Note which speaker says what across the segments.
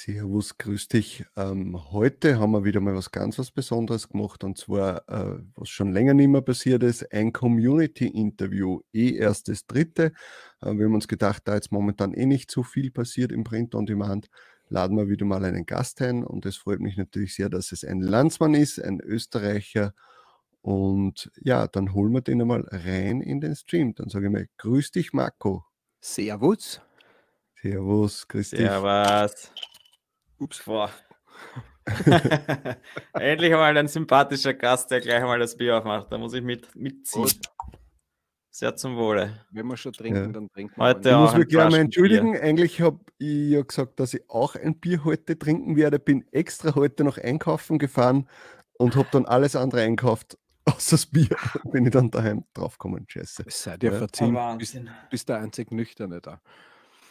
Speaker 1: Servus, grüß dich. Ähm, heute haben wir wieder mal was ganz was Besonderes gemacht und zwar, äh, was schon länger nicht mehr passiert ist, ein Community-Interview, eh erst das dritte. Äh, wir haben uns gedacht, da jetzt momentan eh nicht so viel passiert im Print on Demand, laden wir wieder mal einen Gast ein und es freut mich natürlich sehr, dass es ein Landsmann ist, ein Österreicher und ja, dann holen wir den einmal rein in den Stream. Dann sage ich mal, grüß dich Marco.
Speaker 2: Servus.
Speaker 1: Servus, grüß dich.
Speaker 3: Servus. Ups, boah. Endlich einmal ein sympathischer Gast, der gleich einmal das Bier aufmacht. Da muss ich mit, mitziehen. Gut. Sehr zum Wohle.
Speaker 2: Wenn wir schon trinken, ja. dann trinken
Speaker 1: wir. Heute ich muss mich gleich mal entschuldigen. Bier. Eigentlich habe ich ja gesagt, dass ich auch ein Bier heute trinken werde. Bin extra heute noch einkaufen gefahren und habe dann alles andere einkauft, außer das Bier. Bin ich dann daheim draufgekommen. Scheiße.
Speaker 2: Seid ihr ja. verziehen. Bist, bist der einzig Nüchterne da.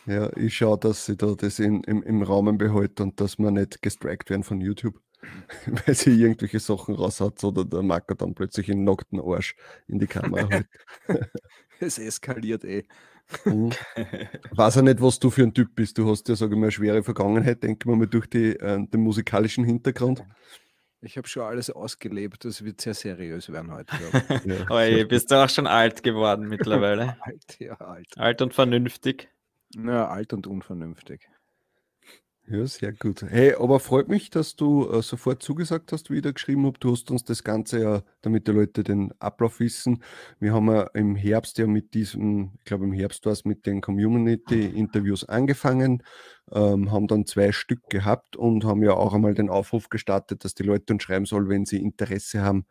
Speaker 1: Ja, ich schaue, dass ich da das in, im, im Rahmen behalte und dass wir nicht gestrikt werden von YouTube, weil sie irgendwelche Sachen raus hat oder der Marker dann plötzlich einen nackten Arsch in die Kamera hält.
Speaker 2: es eskaliert eh.
Speaker 1: Mhm. Weiß ja nicht, was du für ein Typ bist. Du hast ja, sage ich mal, eine schwere Vergangenheit, denken wir mal, durch die, äh, den musikalischen Hintergrund.
Speaker 2: Ich habe schon alles ausgelebt. Das wird sehr seriös werden heute.
Speaker 3: ja. Ey, bist du auch schon alt geworden mittlerweile?
Speaker 2: alt, ja, alt.
Speaker 3: Alt und vernünftig.
Speaker 2: Ja, alt und unvernünftig.
Speaker 1: Ja, sehr gut. Hey, aber freut mich, dass du äh, sofort zugesagt hast, wieder geschrieben habe. Du hast uns das Ganze ja, damit die Leute den Ablauf wissen. Wir haben ja im Herbst ja mit diesem, ich glaube im Herbst war es mit den Community-Interviews angefangen, ähm, haben dann zwei Stück gehabt und haben ja auch einmal den Aufruf gestartet, dass die Leute uns schreiben sollen, wenn sie Interesse haben,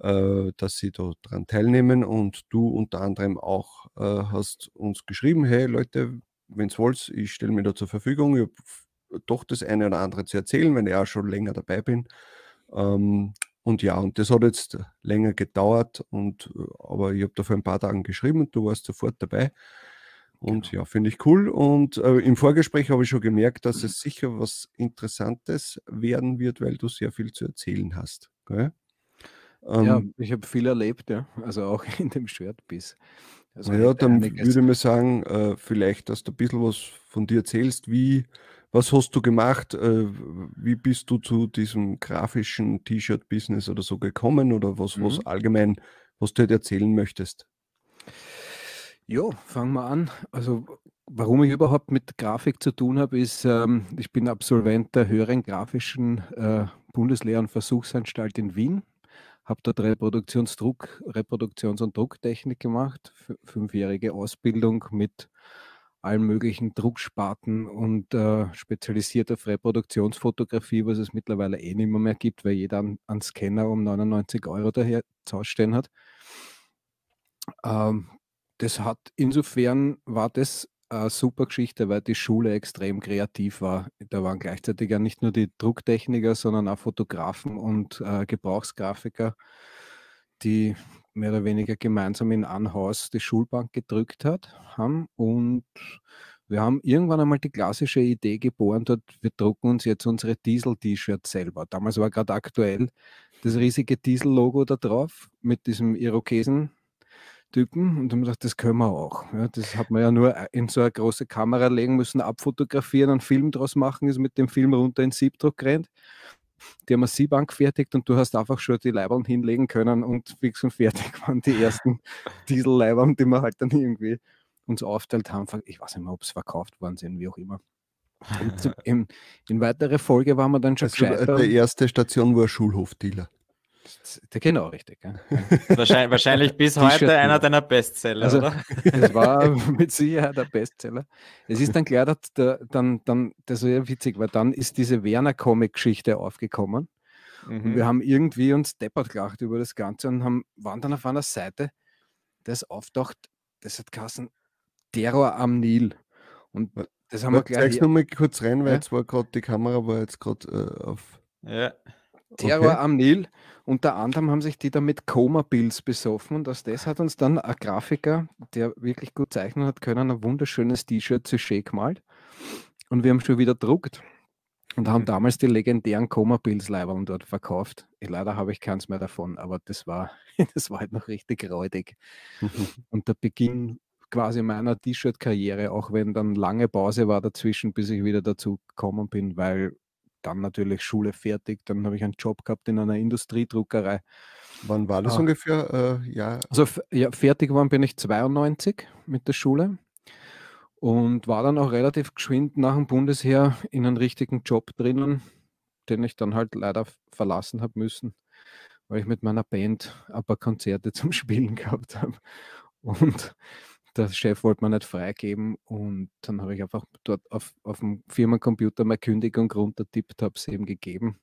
Speaker 1: äh, dass sie daran teilnehmen. Und du unter anderem auch äh, hast uns geschrieben, hey Leute, wenn es wollt, ich stelle mir da zur Verfügung. Ich habe doch das eine oder andere zu erzählen, wenn ich auch schon länger dabei bin. Ähm, und ja, und das hat jetzt länger gedauert, und, äh, aber ich habe da vor ein paar Tagen geschrieben und du warst sofort dabei. Und genau. ja, finde ich cool. Und äh, im Vorgespräch habe ich schon gemerkt, dass es sicher was Interessantes werden wird, weil du sehr viel zu erzählen hast. Gell?
Speaker 2: Ähm, ja, ich habe viel erlebt, ja. Also auch in dem Schwertbiss.
Speaker 1: Also ja, dann einiges. würde ich mal sagen, äh, vielleicht, dass du ein bisschen was von dir erzählst. Wie, was hast du gemacht? Äh, wie bist du zu diesem grafischen T-Shirt-Business oder so gekommen? Oder was, mhm. was allgemein, was du dir erzählen möchtest?
Speaker 2: Ja, fangen wir an. Also, warum ich überhaupt mit Grafik zu tun habe, ist, ähm, ich bin Absolvent der höheren grafischen äh, Bundeslehr- und Versuchsanstalt in Wien habe dort Reproduktionsdruck, Reproduktions- und Drucktechnik gemacht, fünfjährige Ausbildung mit allen möglichen Drucksparten und äh, spezialisiert auf Reproduktionsfotografie, was es mittlerweile eh nicht mehr, gibt, weil jeder einen, einen Scanner um 99 Euro daher zu ausstellen hat. Ähm, das hat insofern war das eine super Geschichte, weil die Schule extrem kreativ war. Da waren gleichzeitig ja nicht nur die Drucktechniker, sondern auch Fotografen und äh, Gebrauchsgrafiker, die mehr oder weniger gemeinsam in ein Haus die Schulbank gedrückt hat, haben. Und wir haben irgendwann einmal die klassische Idee geboren, dort, wir drucken uns jetzt unsere Diesel-T-Shirts selber. Damals war gerade aktuell das riesige Diesel-Logo da drauf mit diesem Irokesen Typen und haben gesagt, das können wir auch. Ja, das hat man ja nur äh, in so eine große Kamera legen müssen, abfotografieren, einen Film draus machen, ist mit dem Film runter in Siebdruck gerannt. Die haben eine Sieb angefertigt und du hast einfach schon die Leibern hinlegen können und fix und fertig waren die ersten Diesel-Leibern, die wir halt dann irgendwie uns aufteilt haben. Ich weiß nicht mehr, ob es verkauft worden sind, wie auch immer. in, in weitere Folge waren wir dann schon
Speaker 1: also, Die erste Station war Schulhofdealer.
Speaker 2: Genau, richtig. Ja.
Speaker 3: Wahrscheinlich, wahrscheinlich bis heute einer deiner Bestseller, also, oder?
Speaker 2: Es war mit Sicherheit der Bestseller. Es ist dann klar, dass der, dann, dann, das ist ja witzig, weil dann ist diese Werner-Comic-Geschichte aufgekommen. Mhm. Und wir haben irgendwie uns deppert gelacht über das Ganze und haben, waren dann auf einer Seite, das auftaucht, das hat Kassen Terror am Nil. Und das haben wir gleich.
Speaker 1: Zeig's nochmal kurz rein, weil ja? jetzt war gerade die Kamera war jetzt gerade äh, auf.
Speaker 3: Ja.
Speaker 2: Terror okay. am Nil. Unter anderem haben sich die da mit Coma-Bills besoffen und aus das hat uns dann ein Grafiker, der wirklich gut zeichnen hat können, ein wunderschönes T-Shirt zu Shea gemalt. Und wir haben schon wieder druckt und haben mhm. damals die legendären Coma-Bills-Leibern dort verkauft. Ich, leider habe ich keins mehr davon, aber das war, das war halt noch richtig räudig. und der Beginn quasi meiner T-Shirt-Karriere, auch wenn dann lange Pause war dazwischen, bis ich wieder dazu gekommen bin, weil dann natürlich Schule fertig, dann habe ich einen Job gehabt in einer Industriedruckerei.
Speaker 1: Wann war das ah. ungefähr? Äh, ja.
Speaker 2: Also ja, fertig geworden bin ich 92 mit der Schule und war dann auch relativ geschwind nach dem Bundesheer in einen richtigen Job drinnen, den ich dann halt leider verlassen habe müssen, weil ich mit meiner Band ein paar Konzerte zum Spielen gehabt habe. Und der Chef wollte mir nicht freigeben und dann habe ich einfach dort auf, auf dem Firmencomputer meine Kündigung runtertippt, habe es eben gegeben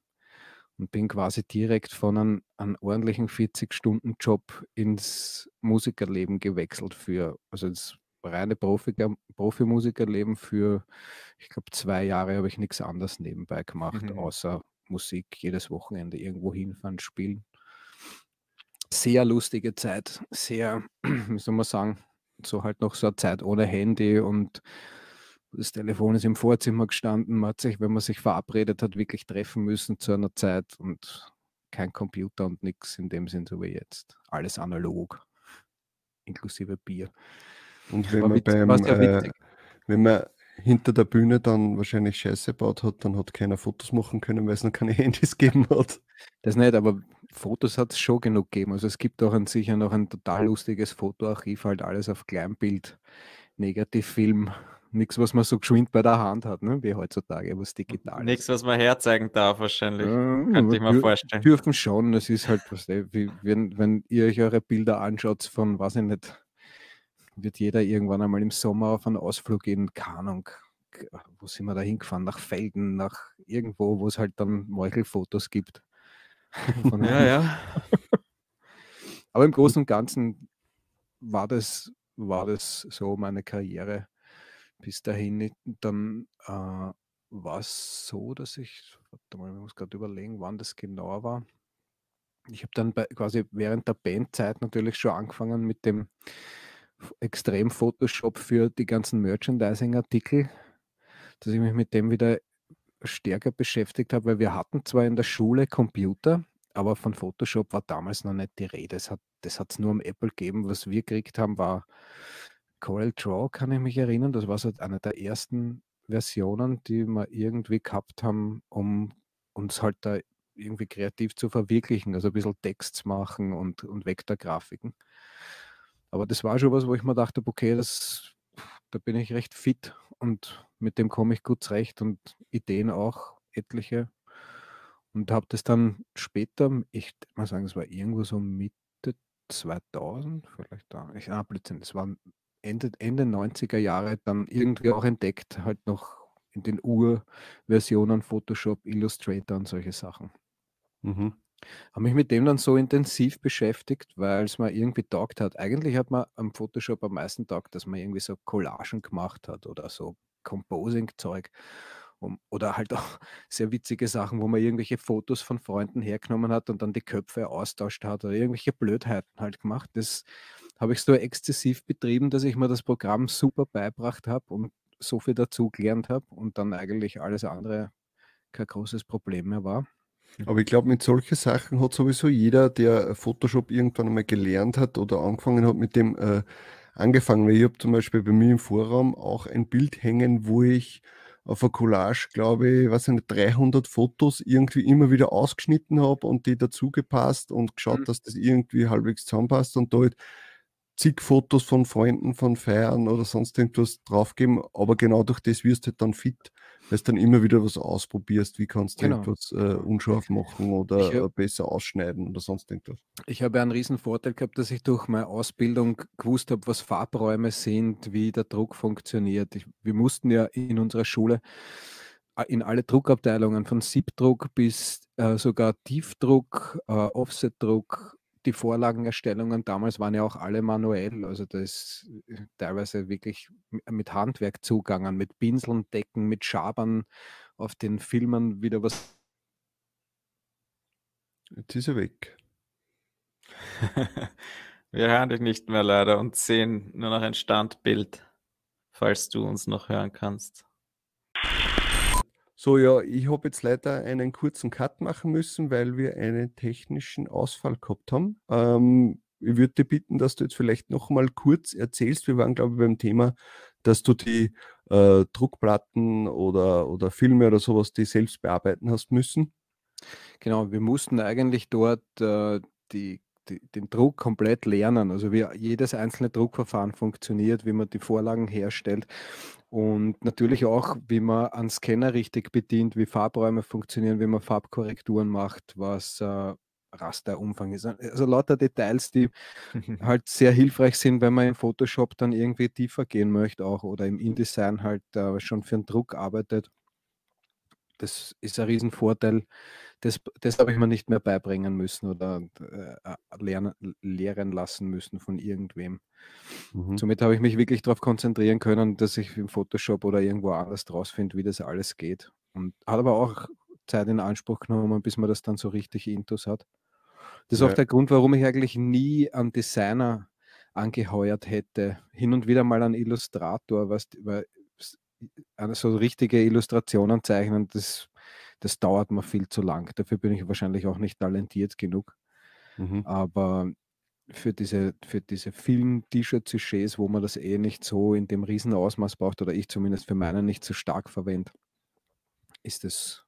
Speaker 2: und bin quasi direkt von einem, einem ordentlichen 40-Stunden-Job ins Musikerleben gewechselt für, also ins reine Profiker, Profimusikerleben für, ich glaube, zwei Jahre habe ich nichts anderes nebenbei gemacht, mhm. außer Musik jedes Wochenende irgendwo hinfahren, spielen. Sehr lustige Zeit, sehr, wie soll man sagen, so halt noch so eine Zeit ohne Handy und das Telefon ist im Vorzimmer gestanden. Man hat sich, wenn man sich verabredet hat, wirklich treffen müssen zu einer Zeit und kein Computer und nichts in dem Sinn, so wie jetzt. Alles analog, inklusive Bier.
Speaker 1: Und wenn man, beim, äh, wenn man hinter der Bühne dann wahrscheinlich Scheiße gebaut hat, dann hat keiner Fotos machen können, weil es noch keine Handys gegeben hat.
Speaker 2: Das nicht, aber Fotos hat es schon genug gegeben. Also es gibt auch an sich noch ein total lustiges Fotoarchiv, halt alles auf Kleinbild, Negativfilm, nichts, was man so geschwind bei der Hand hat, ne? wie heutzutage, was digital
Speaker 3: Nichts, was man herzeigen darf, wahrscheinlich. Ja, Könnte ich mir vorstellen.
Speaker 2: Dürfen schon, es ist halt, was, wie, wenn, wenn ihr euch eure Bilder anschaut von, weiß ich nicht, wird jeder irgendwann einmal im Sommer auf einen Ausflug gehen, keine Ahnung, wo sind wir da hingefahren? Nach Felden, nach irgendwo, wo es halt dann Meuchelfotos gibt.
Speaker 3: ja, ja.
Speaker 2: Aber im Großen und Ganzen war das, war das so meine Karriere bis dahin. Dann äh, war es so, dass ich, warte mal, ich muss gerade überlegen, wann das genau war. Ich habe dann bei, quasi während der Bandzeit natürlich schon angefangen mit dem extrem Photoshop für die ganzen Merchandising-Artikel, dass ich mich mit dem wieder stärker beschäftigt habe, weil wir hatten zwar in der Schule Computer, aber von Photoshop war damals noch nicht die Rede. Das hat hat's nur am Apple gegeben. Was wir gekriegt haben, war Corel Draw, kann ich mich erinnern. Das war so eine der ersten Versionen, die wir irgendwie gehabt haben, um uns halt da irgendwie kreativ zu verwirklichen, also ein bisschen Text machen und, und Vektorgrafiken. Aber das war schon was, wo ich mir dachte, okay, das, da bin ich recht fit und mit dem komme ich gut zurecht und Ideen auch, etliche. Und habe das dann später, ich mal sagen, es war irgendwo so Mitte 2000, vielleicht da, ich, ah, Blödsinn, das war Ende, Ende 90er Jahre dann irgendwie auch entdeckt, halt noch in den Urversionen Photoshop, Illustrator und solche Sachen. Mhm. Habe mich mit dem dann so intensiv beschäftigt, weil es mir irgendwie taugt hat. Eigentlich hat man am Photoshop am meisten taugt, dass man irgendwie so Collagen gemacht hat oder so Composing-Zeug. Um, oder halt auch sehr witzige Sachen, wo man irgendwelche Fotos von Freunden hergenommen hat und dann die Köpfe austauscht hat oder irgendwelche Blödheiten halt gemacht. Das habe ich so exzessiv betrieben, dass ich mir das Programm super beibracht habe und so viel dazu gelernt habe und dann eigentlich alles andere kein großes Problem mehr war.
Speaker 1: Aber ich glaube, mit solchen Sachen hat sowieso jeder, der Photoshop irgendwann einmal gelernt hat oder angefangen hat, mit dem äh, angefangen. Weil ich habe zum Beispiel bei mir im Vorraum auch ein Bild hängen, wo ich auf einer Collage, glaube ich, was nicht, 300 Fotos irgendwie immer wieder ausgeschnitten habe und die dazu gepasst und geschaut, mhm. dass das irgendwie halbwegs zusammenpasst und da halt zig Fotos von Freunden, von Feiern oder sonst irgendwas draufgeben, aber genau durch das wirst du halt dann fit, du dann immer wieder was ausprobierst, wie kannst du genau. etwas äh, unscharf machen oder hab, äh, besser ausschneiden oder sonst irgendwas.
Speaker 2: Ich habe einen riesen Vorteil gehabt, dass ich durch meine Ausbildung gewusst habe, was Farbräume sind, wie der Druck funktioniert. Ich, wir mussten ja in unserer Schule äh, in alle Druckabteilungen von Siebdruck bis äh, sogar Tiefdruck, äh, Offsetdruck, die Vorlagenerstellungen damals waren ja auch alle manuell, also das ist äh, teilweise wirklich mit Handwerk zugangen, mit Pinseln, Decken, mit Schabern auf den Filmen wieder was
Speaker 1: Jetzt ist er weg.
Speaker 3: Wir hören dich nicht mehr leider und sehen nur noch ein Standbild, falls du uns noch hören kannst.
Speaker 1: So, ja, ich habe jetzt leider einen kurzen Cut machen müssen, weil wir einen technischen Ausfall gehabt haben. Ähm, ich würde dich bitten, dass du jetzt vielleicht noch mal kurz erzählst. Wir waren, glaube ich, beim Thema, dass du die äh, Druckplatten oder, oder Filme oder sowas, die selbst bearbeiten hast müssen.
Speaker 2: Genau, wir mussten eigentlich dort äh, die, den Druck komplett lernen. Also wie jedes einzelne Druckverfahren funktioniert, wie man die Vorlagen herstellt und natürlich auch, wie man einen Scanner richtig bedient, wie Farbräume funktionieren, wie man Farbkorrekturen macht, was äh, Rasterumfang ist. Also lauter Details, die halt sehr hilfreich sind, wenn man in Photoshop dann irgendwie tiefer gehen möchte auch oder im InDesign halt äh, schon für einen Druck arbeitet. Das ist ein Riesenvorteil. Das, das habe ich mir nicht mehr beibringen müssen oder äh, lernen, lehren lassen müssen von irgendwem. Mhm. Somit habe ich mich wirklich darauf konzentrieren können, dass ich im Photoshop oder irgendwo anders draus finde, wie das alles geht. Und hat aber auch Zeit in Anspruch genommen, bis man das dann so richtig intus hat. Das ist ja. auch der Grund, warum ich eigentlich nie einen Designer angeheuert hätte. Hin und wieder mal einen Illustrator, was, weil so richtige Illustrationen zeichnen, das, das dauert mir viel zu lang. Dafür bin ich wahrscheinlich auch nicht talentiert genug. Mhm. Aber für diese, für diese vielen T-Shirt-Sujets, wo man das eh nicht so in dem riesen Ausmaß braucht, oder ich zumindest für meinen nicht so stark verwende, ist das,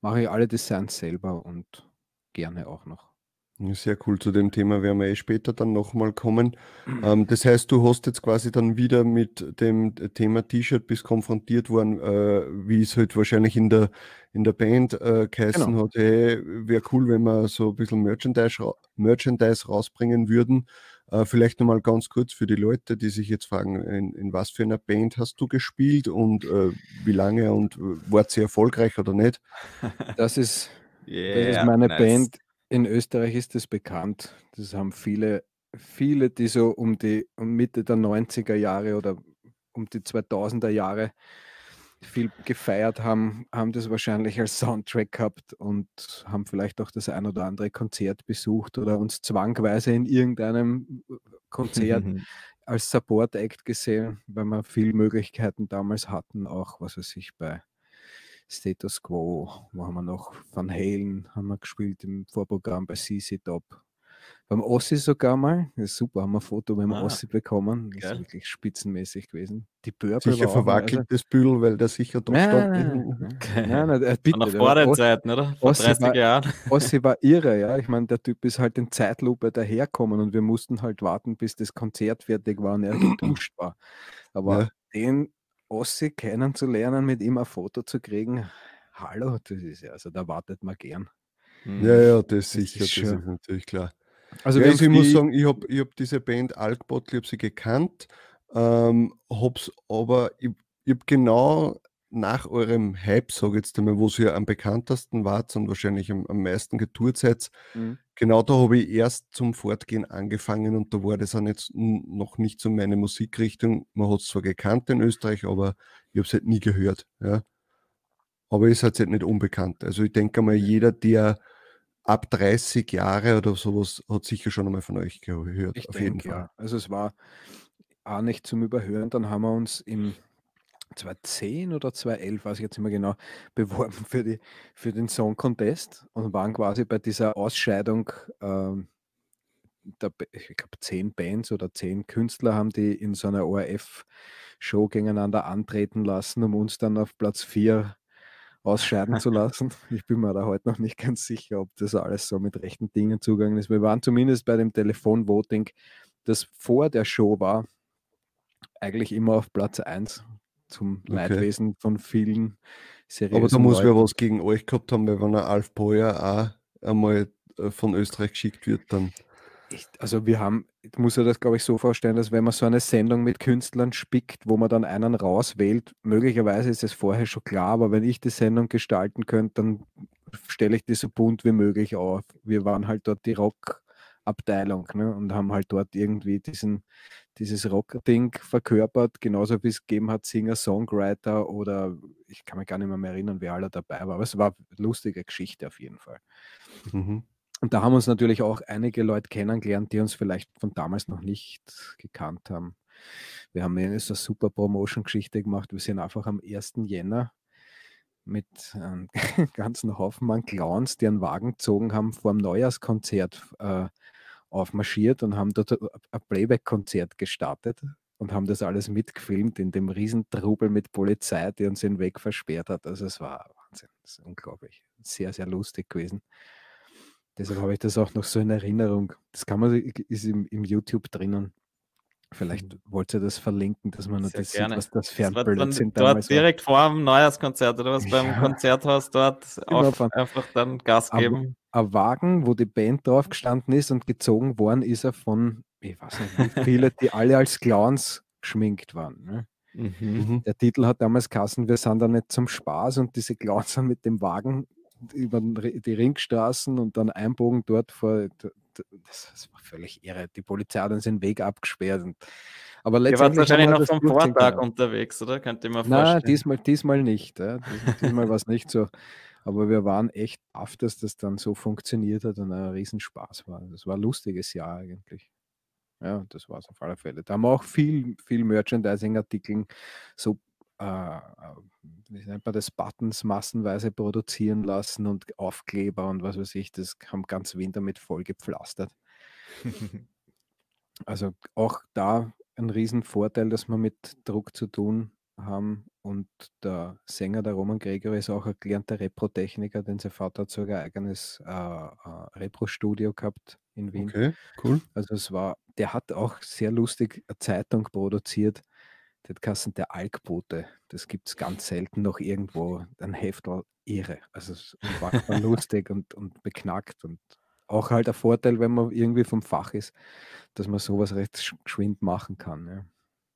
Speaker 2: mache ich alle Designs selber und gerne auch noch.
Speaker 1: Sehr cool. Zu dem Thema werden wir eh später dann nochmal kommen. Ähm, das heißt, du hast jetzt quasi dann wieder mit dem Thema T-Shirt bis konfrontiert worden, äh, wie es halt wahrscheinlich in der, in der Band äh, geheißen genau. hat, hey, wäre cool, wenn wir so ein bisschen Merchandise, Merchandise rausbringen würden. Äh, vielleicht nochmal ganz kurz für die Leute, die sich jetzt fragen, in, in was für einer Band hast du gespielt und äh, wie lange und äh, war sie erfolgreich oder nicht?
Speaker 2: Das ist, yeah, das ist meine nice. Band in Österreich ist es bekannt. Das haben viele, viele, die so um die um Mitte der 90er Jahre oder um die 2000er Jahre viel gefeiert haben, haben das wahrscheinlich als Soundtrack gehabt und haben vielleicht auch das ein oder andere Konzert besucht oder uns zwangweise in irgendeinem Konzert als Support Act gesehen, weil wir viele Möglichkeiten damals hatten, auch was weiß ich bei Status Quo, wo haben wir noch Van Halen haben wir gespielt im Vorprogramm bei CC Top. Beim Ossi sogar mal, das ist super, haben wir ein Foto dem ah, Ossi bekommen. Das geil. ist wirklich spitzenmäßig gewesen.
Speaker 1: Die Purple Sicher verwackelt also, das Bühl, weil der sicher
Speaker 2: dort stand. Nein, nein, äh, bitte.
Speaker 3: Noch vor den Zeiten, oder? Vor
Speaker 2: Ossi 30 war, Jahren. Ossi war irre, ja. Ich meine, der Typ ist halt in Zeitlupe daherkommen und wir mussten halt warten, bis das Konzert fertig war und er geduscht war. Aber ja. den Ossi kennenzulernen, mit ihm ein Foto zu kriegen, hallo, das ist ja, also da wartet man gern.
Speaker 1: Hm. Ja, ja, das, das sicher, ist das ist natürlich klar. Also, ja, also ich muss sagen, ich habe ich hab diese Band Alkbottle, ich habe sie gekannt, ähm, hab's aber, ich, ich habe genau nach eurem Hype, sage ich jetzt einmal, wo ihr am bekanntesten wart und wahrscheinlich am, am meisten getourt seid, mhm. Genau da habe ich erst zum Fortgehen angefangen und da war das auch jetzt noch nicht so meine Musikrichtung. Man hat es zwar gekannt in Österreich, aber ich habe es halt nie gehört. Ja. Aber ihr seid halt nicht unbekannt. Also ich denke mal, jeder, der ab 30 Jahre oder sowas hat sicher schon einmal von euch gehört.
Speaker 2: Ich auf denke, jeden Fall. Ja. Also es war auch nicht zum Überhören. Dann haben wir uns im 2010 oder 2011, weiß ich jetzt nicht mehr genau, beworben für, die, für den Song Contest und waren quasi bei dieser Ausscheidung, ähm, der, ich glaube, zehn Bands oder zehn Künstler haben die in so einer ORF-Show gegeneinander antreten lassen, um uns dann auf Platz 4 ausscheiden zu lassen. Ich bin mir da heute noch nicht ganz sicher, ob das alles so mit rechten Dingen zugegangen ist. Wir waren zumindest bei dem Telefonvoting, das vor der Show war, eigentlich immer auf Platz 1 zum okay. Leidwesen von vielen
Speaker 1: seriösen Aber da muss Leuten. wer was gegen euch gehabt haben, weil wenn ein Alf Boyer auch einmal äh, von Österreich geschickt wird, dann.
Speaker 2: Ich, also wir haben, ich muss ja das glaube ich so vorstellen, dass wenn man so eine Sendung mit Künstlern spickt, wo man dann einen rauswählt, möglicherweise ist es vorher schon klar, aber wenn ich die Sendung gestalten könnte, dann stelle ich die so bunt wie möglich auf. Wir waren halt dort die Rockabteilung ne, und haben halt dort irgendwie diesen, dieses Rock-Ding verkörpert, genauso wie es gegeben hat, Singer, Songwriter oder ich kann mich gar nicht mehr, mehr erinnern, wer alle dabei war. Aber es war eine lustige Geschichte auf jeden Fall. Mhm. Und da haben uns natürlich auch einige Leute kennengelernt, die uns vielleicht von damals noch nicht gekannt haben. Wir haben eine so super Promotion-Geschichte gemacht. Wir sind einfach am 1. Jänner mit einem ganzen Haufen an Clowns, die einen Wagen gezogen haben, vor dem Neujahrskonzert äh, aufmarschiert und haben dort ein Playback-Konzert gestartet und haben das alles mitgefilmt in dem Riesentrubel mit Polizei, die uns den Weg versperrt hat. Also es war Wahnsinn, das ist unglaublich. Sehr, sehr lustig gewesen. Deshalb habe ich das auch noch so in Erinnerung. Das kann man, ist im, im YouTube drinnen. Vielleicht mhm. wollt ihr das verlinken, dass man
Speaker 3: Sehr
Speaker 2: das
Speaker 3: gerne.
Speaker 2: sieht, was das
Speaker 3: war dann
Speaker 2: Blödsinn
Speaker 3: dort
Speaker 2: damals war.
Speaker 3: direkt vor dem Neujahrskonzert oder was beim
Speaker 2: Ja.
Speaker 3: Konzerthaus dort
Speaker 2: Genau,
Speaker 3: auf, einfach dann Gas geben.
Speaker 2: Ein Wagen, wo die Band drauf gestanden ist und gezogen worden ist er von, ich weiß nicht, wie viele, die alle als Clowns geschminkt waren. Ne?
Speaker 3: Mhm.
Speaker 1: Mhm.
Speaker 2: Der Titel hat damals Kassen, wir sind da nicht zum Spaß und diese Clowns sind mit dem Wagen über die Ringstraßen und dann einbogen dort vor. Das, war völlig irre. Die Polizei hat uns den Weg abgesperrt. Und, aber
Speaker 3: Ihr wart
Speaker 2: letztendlich
Speaker 3: wahrscheinlich noch vom Vortag
Speaker 2: können.
Speaker 3: unterwegs, oder? Könnt ihr
Speaker 2: Nein,
Speaker 3: vorstellen.
Speaker 2: diesmal, diesmal nicht. Ja. Dies- Diesmal war es nicht so. Aber wir waren echt baff, dass das dann so funktioniert hat und ein Riesenspaß war. Das war ein lustiges Jahr eigentlich. Ja, das war es auf alle Fälle. Da haben wir auch viel, viel Merchandising-Artikeln, so, äh, äh, wie nennt man das, Buttons massenweise produzieren lassen und Aufkleber und was weiß ich. Das haben ganz Wien damit voll gepflastert. Also auch da ein Riesenvorteil, dass wir mit Druck zu tun haben. Und der Sänger, der Roman Gregor, ist auch ein gelernter Repro-Techniker, denn sein Vater hat sogar ein eigenes äh, äh, Repro-Studio gehabt in Wien.
Speaker 1: Okay, cool.
Speaker 2: Also es war, der hat auch sehr lustig eine Zeitung produziert. Der hat geheißen der Alkbote. Das gibt es ganz selten noch irgendwo. Ein Heftel irre. Also es war lustig und, und beknackt und auch halt ein Vorteil, wenn man irgendwie vom Fach ist, dass man sowas recht sch- geschwind machen kann. Ja.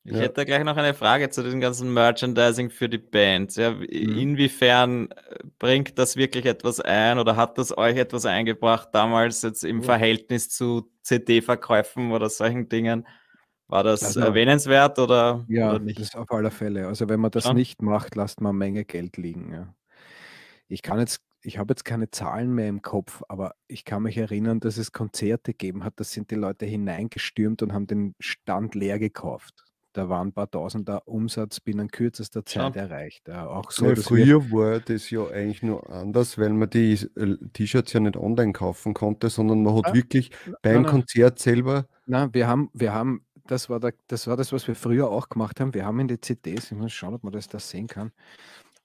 Speaker 3: Ich
Speaker 1: Ja.
Speaker 3: hätte gleich noch eine Frage zu diesem ganzen Merchandising für die Bands. Ja,
Speaker 2: Mhm.
Speaker 3: inwiefern äh, bringt das wirklich etwas ein oder hat das euch etwas eingebracht damals jetzt im
Speaker 2: Ja.
Speaker 3: Verhältnis zu CD-Verkäufen oder solchen Dingen? War das
Speaker 2: Also-
Speaker 3: erwähnenswert oder,
Speaker 2: Ja,
Speaker 3: oder nicht?
Speaker 2: das auf alle Fälle. Also wenn man das
Speaker 3: Schon?
Speaker 2: nicht macht, lasst man eine Menge Geld liegen. Ja. Ich kann jetzt, ich habe jetzt keine Zahlen mehr im Kopf, aber ich kann mich erinnern, dass es Konzerte gegeben hat. Da sind die Leute hineingestürmt und haben den Stand leer gekauft. Da waren ein paar Tausender Umsatz binnen kürzester Zeit
Speaker 3: Schon.
Speaker 2: erreicht. Ja, auch so,
Speaker 1: Ja, früher war das ja eigentlich nur anders, weil man die äh, T-Shirts ja nicht online kaufen konnte, sondern man hat
Speaker 2: Ah,
Speaker 1: wirklich beim
Speaker 2: nein.
Speaker 1: Konzert selber.
Speaker 2: na, wir haben, wir haben, das war, der, das war das, was wir früher auch gemacht haben. Wir haben in die CDs, ich muss schauen, ob man das da sehen kann,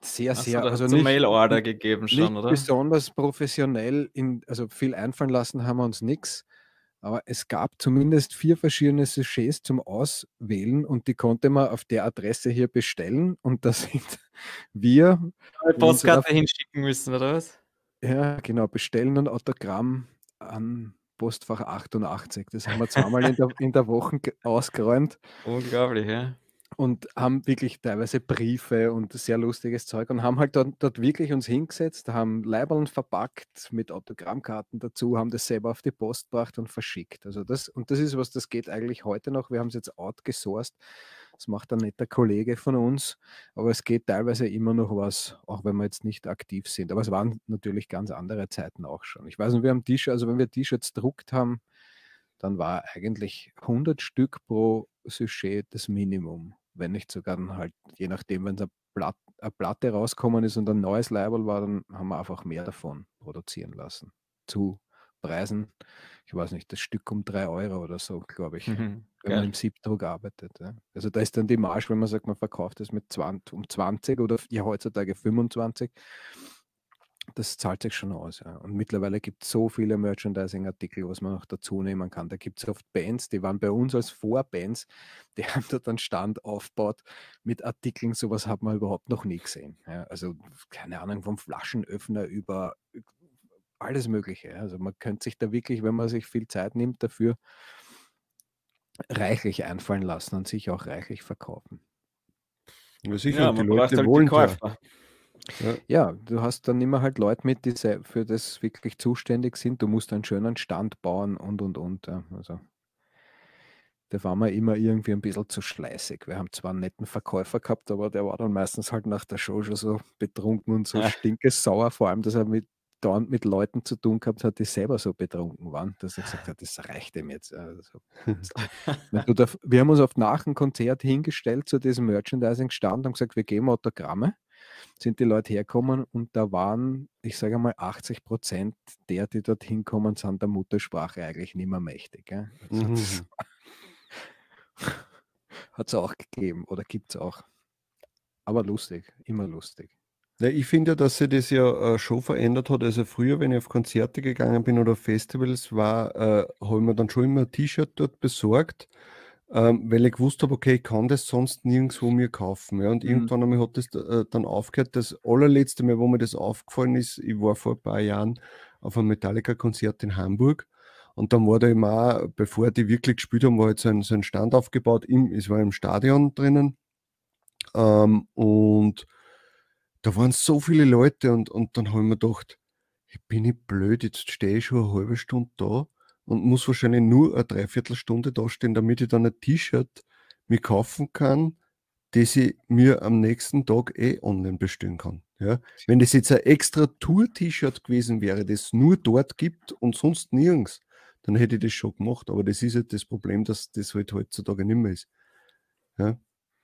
Speaker 2: sehr,
Speaker 3: Ach
Speaker 2: sehr, also nicht,
Speaker 3: Mail-Order gegeben schon, oder?
Speaker 2: besonders professionell, in, also viel einfallen lassen haben wir uns nichts, aber es gab zumindest vier verschiedene Sujets zum Auswählen und die konnte man auf der Adresse hier bestellen und da sind wir,
Speaker 3: Eine Postkarte hinschicken müssen, oder was?
Speaker 2: ja genau, bestellen und Autogramm an Postfach 88. Das haben wir zweimal in der, in der Woche ge- ausgeräumt
Speaker 3: Unglaublich, ja.
Speaker 2: und haben wirklich teilweise Briefe und sehr lustiges Zeug und haben halt dort, dort wirklich uns hingesetzt, haben Leiberln verpackt mit Autogrammkarten dazu, haben das selber auf die Post gebracht und verschickt. Also das, und das ist was, das geht eigentlich heute noch. Wir haben es jetzt outgesourced. Das macht ein netter Kollege von uns, aber es geht teilweise immer noch was, auch wenn wir jetzt nicht aktiv sind. Aber es waren natürlich ganz andere Zeiten auch schon. Ich weiß nicht, wir haben T-Shirts, also wenn wir T-Shirts druckt haben, dann war eigentlich 100 Stück pro Sujet das Minimum. Wenn nicht sogar dann halt, je nachdem, wenn eine, Platt, eine Platte rausgekommen ist und ein neues Label war, dann haben wir einfach mehr davon produzieren lassen. Zu Preisen, ich weiß nicht, das Stück um 3 Euro oder so, glaube ich,
Speaker 3: Mhm.
Speaker 2: wenn man
Speaker 3: Geil.
Speaker 2: im Siebdruck arbeitet. Ja. Also da ist dann die Marge, wenn man sagt, man verkauft das mit 20, um 20 oder ja heutzutage 25, das zahlt sich schon aus. Ja. Und mittlerweile gibt es so viele Merchandising-Artikel, was man noch dazu nehmen kann. Da gibt es oft Bands, die waren bei uns als Vorbands, die haben dort einen Stand aufgebaut mit Artikeln, sowas hat man überhaupt noch nie gesehen. Ja. Also keine Ahnung, vom Flaschenöffner über alles Mögliche. Also man könnte sich da wirklich, wenn man sich viel Zeit nimmt dafür, reichlich einfallen lassen und sich auch reichlich verkaufen.
Speaker 1: Ja, sicher,
Speaker 3: Ja,
Speaker 1: die Leute
Speaker 3: halt
Speaker 1: wollen ja.
Speaker 3: Käufer.
Speaker 1: ja.
Speaker 2: Ja, du hast dann immer halt Leute mit, die für das wirklich zuständig sind. Du musst einen schönen Stand bauen und und und. Also da waren wir immer irgendwie ein bisschen zu schleißig. Wir haben zwar einen netten Verkäufer gehabt, aber der war dann meistens halt nach der Show schon so betrunken und so
Speaker 3: Ja.
Speaker 2: stinkesauer, vor allem, dass er mit dauernd mit Leuten zu tun gehabt hat, die selber so betrunken waren, dass er gesagt hat, das reicht ihm jetzt. Also, wir haben uns auf nach dem Konzert hingestellt zu diesem Merchandising-Stand und gesagt, wir geben Autogramme. Sind die Leute hergekommen und da waren, ich sage mal, 80 Prozent der, die dort hinkommen, sind der Muttersprache eigentlich nicht mehr mächtig. Also mhm. Hat es auch gegeben oder gibt es auch. Aber lustig, immer lustig.
Speaker 1: Ja, ich finde ja, dass sich das ja äh, schon verändert hat. Also früher, wenn ich auf Konzerte gegangen bin oder Festivals war, äh, habe ich mir dann schon immer ein T-Shirt dort besorgt, ähm, weil ich gewusst habe, okay, ich kann das sonst nirgendwo mir kaufen. Ja. Und mhm. irgendwann einmal hat das äh, dann aufgehört. Das allerletzte Mal, wo mir das aufgefallen ist, ich war vor ein paar Jahren auf einem Metallica-Konzert in Hamburg. Und dann war da immer, bevor die wirklich gespielt haben, war halt so ein, so ein Stand aufgebaut. Im, es war im Stadion drinnen. Ähm, und da waren so viele Leute und, und dann habe ich mir gedacht, ich bin nicht blöd, jetzt stehe ich schon eine halbe Stunde da und muss wahrscheinlich nur eine Dreiviertelstunde da stehen, damit ich dann ein T-Shirt mir kaufen kann, das ich mir am nächsten Tag eh online bestellen kann. Ja? Wenn das jetzt ein extra Tour-T-Shirt gewesen wäre, das nur dort gibt und sonst nirgends, dann hätte ich das schon gemacht. Aber das ist halt das Problem, dass das halt heutzutage nicht mehr ist. Ja?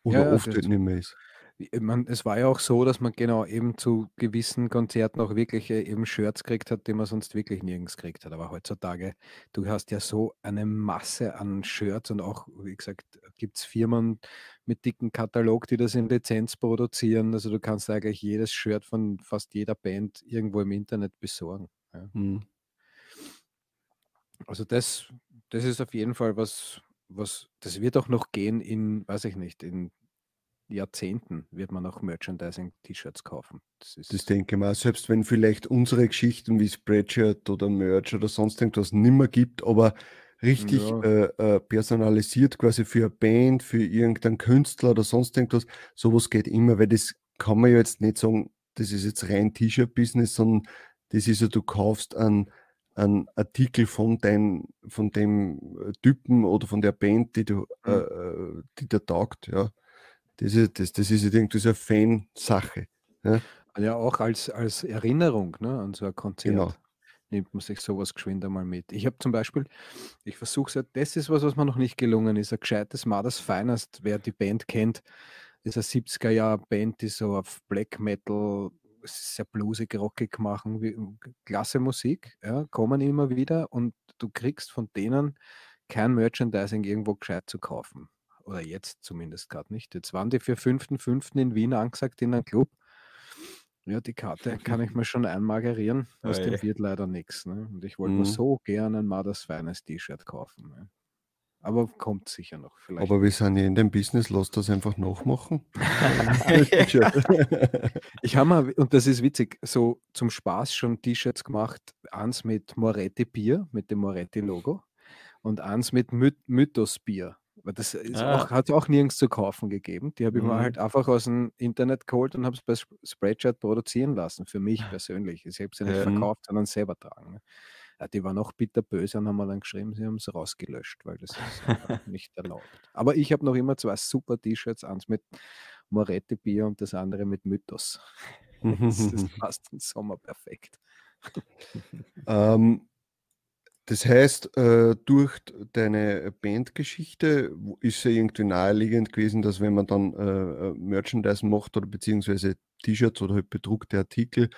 Speaker 1: Oder ja, oft halt nicht mehr ist.
Speaker 2: Äh, man, es war ja auch so, dass man genau eben zu gewissen Konzerten auch wirklich äh, eben Shirts gekriegt hat, die man sonst wirklich nirgends gekriegt hat. Aber heutzutage, du hast ja so eine Masse an Shirts und auch, wie gesagt, gibt es Firmen mit dicken Katalog, die das in Lizenz produzieren. Also du kannst eigentlich jedes Shirt von fast jeder Band irgendwo im Internet besorgen. Ja. Mhm. Also das, das ist auf jeden Fall was, was, das wird auch noch gehen in, weiß ich nicht, in Jahrzehnten wird man auch Merchandising-T-Shirts kaufen.
Speaker 1: Das, das, denke ich mal, selbst wenn vielleicht unsere Geschichten wie Spreadshirt oder Merch oder sonst irgendwas nimmer gibt, aber richtig ja. äh, äh, personalisiert quasi für eine Band, für irgendeinen Künstler oder sonst irgendwas, sowas geht immer, weil das kann man ja jetzt nicht sagen, das ist jetzt rein T-Shirt-Business, sondern das ist ja, du kaufst einen, einen Artikel von, dein, von dem äh, Typen oder von der Band, die du, mhm. äh, die dir taugt, ja das ist, das, das ist irgendwie so eine Fansache. Ja?
Speaker 2: ja, auch als, als Erinnerung ne, an so ein Konzert. Genau. Nimmt man sich sowas geschwind einmal mit. Ich habe zum Beispiel, ich versuche es, das ist was, was mir noch nicht gelungen ist, ein gescheites Mothers Finest, wer die Band kennt, ist eine 70er-Jahr-Band, die so auf Black Metal sehr bluesig, rockig machen, wie, klasse Musik, ja, kommen immer wieder und du kriegst von denen kein Merchandising irgendwo gescheit zu kaufen oder jetzt zumindest gerade nicht. Jetzt waren die für 5.5. in Wien angesagt in einem Club. Ja, die Karte kann ich mir schon einmagerieren. Aus dem wird leider nichts. Ne? Und ich wollte mhm. mir so gerne ein Mothers Finest T-Shirt kaufen. Ne? Aber kommt sicher noch.
Speaker 1: Vielleicht. Aber wir sind ja in dem Business, lass das einfach nachmachen.
Speaker 2: ich habe mal, und das ist witzig, so zum Spaß schon T-Shirts gemacht. Eins mit Moretti Bier, mit dem Moretti-Logo. Und eins mit My Mythos Bier. Weil das ah. hat es auch nirgends zu kaufen gegeben. Die habe ich mhm. mir halt einfach aus dem Internet geholt und habe es bei Spreadshirt produzieren lassen, für mich ah. persönlich. Ich habe sie nicht mhm. verkauft, sondern selber tragen. Ne? Ja, die waren auch bitterböse und haben mir dann geschrieben, sie haben es rausgelöscht, weil das ist nicht erlaubt. Aber ich habe noch immer zwei super T-Shirts, eins mit Moretti Bier und das andere mit Mythos. das, das passt im Sommer perfekt.
Speaker 1: ähm, das heißt, äh, durch deine Bandgeschichte ist ja irgendwie naheliegend gewesen, dass wenn man dann äh, äh, Merchandise macht oder beziehungsweise T-Shirts oder halt bedruckte Artikel,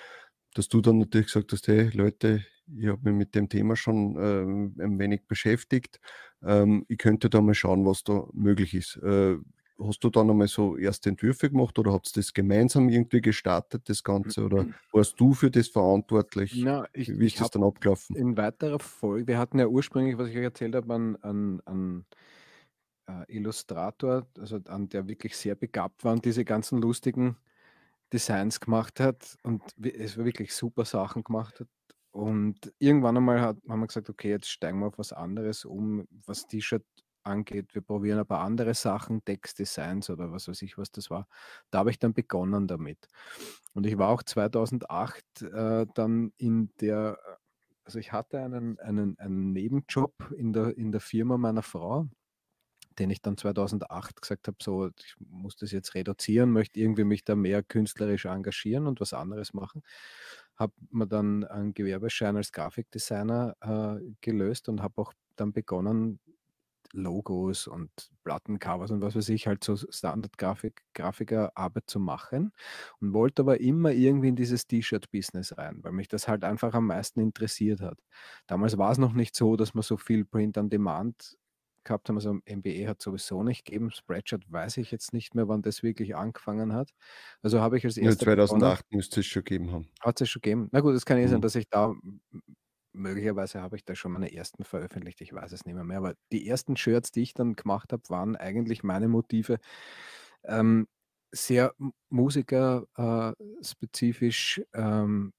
Speaker 1: dass du dann natürlich gesagt hast, hey Leute, ich habe mich mit dem Thema schon äh, ein wenig beschäftigt. Ähm, ich könnte da mal schauen, was da möglich ist. Hast du dann einmal so erste Entwürfe gemacht oder habt ihr das gemeinsam irgendwie gestartet, das Ganze? Oder warst du für das verantwortlich?
Speaker 2: Ja, ich,
Speaker 1: Wie ist das dann abgelaufen?
Speaker 2: In weiterer Folge, wir hatten ja ursprünglich, was ich euch erzählt habe, einen, einen, einen äh, Illustrator, also an der wirklich sehr begabt war und diese ganzen lustigen Designs gemacht hat und es war wirklich super Sachen gemacht hat. Und irgendwann einmal hat, haben wir gesagt, okay, jetzt steigen wir auf was anderes um, was T-Shirt angeht. Wir probieren ein paar andere Sachen, Textdesigns oder was weiß ich, was das war. Da habe ich dann begonnen damit. Und ich war auch 2008 äh, dann in der, also ich hatte einen, einen, einen Nebenjob in der, in der Firma meiner Frau, den ich dann 2008 gesagt habe, so, ich muss das jetzt reduzieren, möchte irgendwie mich da mehr künstlerisch engagieren und was anderes machen habe mir dann einen Gewerbeschein als Grafikdesigner äh, gelöst und habe auch dann begonnen, Logos und Plattencovers und was weiß ich, halt so Standard-Grafik, Grafikerarbeit zu machen und wollte aber immer irgendwie in dieses T-Shirt-Business rein, weil mich das halt einfach am meisten interessiert hat. Damals war es noch nicht so, dass man so viel Print on Demand gehabt haben. Also MBE hat sowieso nicht gegeben. Spreadshirt weiß ich jetzt nicht mehr, wann das wirklich angefangen hat. Also habe ich als
Speaker 1: erstes. 2008 müsste es schon gegeben haben.
Speaker 2: Hat es schon gegeben. Na gut, es kann eh mhm. sein, dass ich da möglicherweise habe ich da schon meine ersten veröffentlicht, ich weiß es nicht mehr, mehr. Aber die ersten Shirts, die ich dann gemacht habe, waren eigentlich meine Motive. Ähm, sehr musikerspezifisch äh, ähm,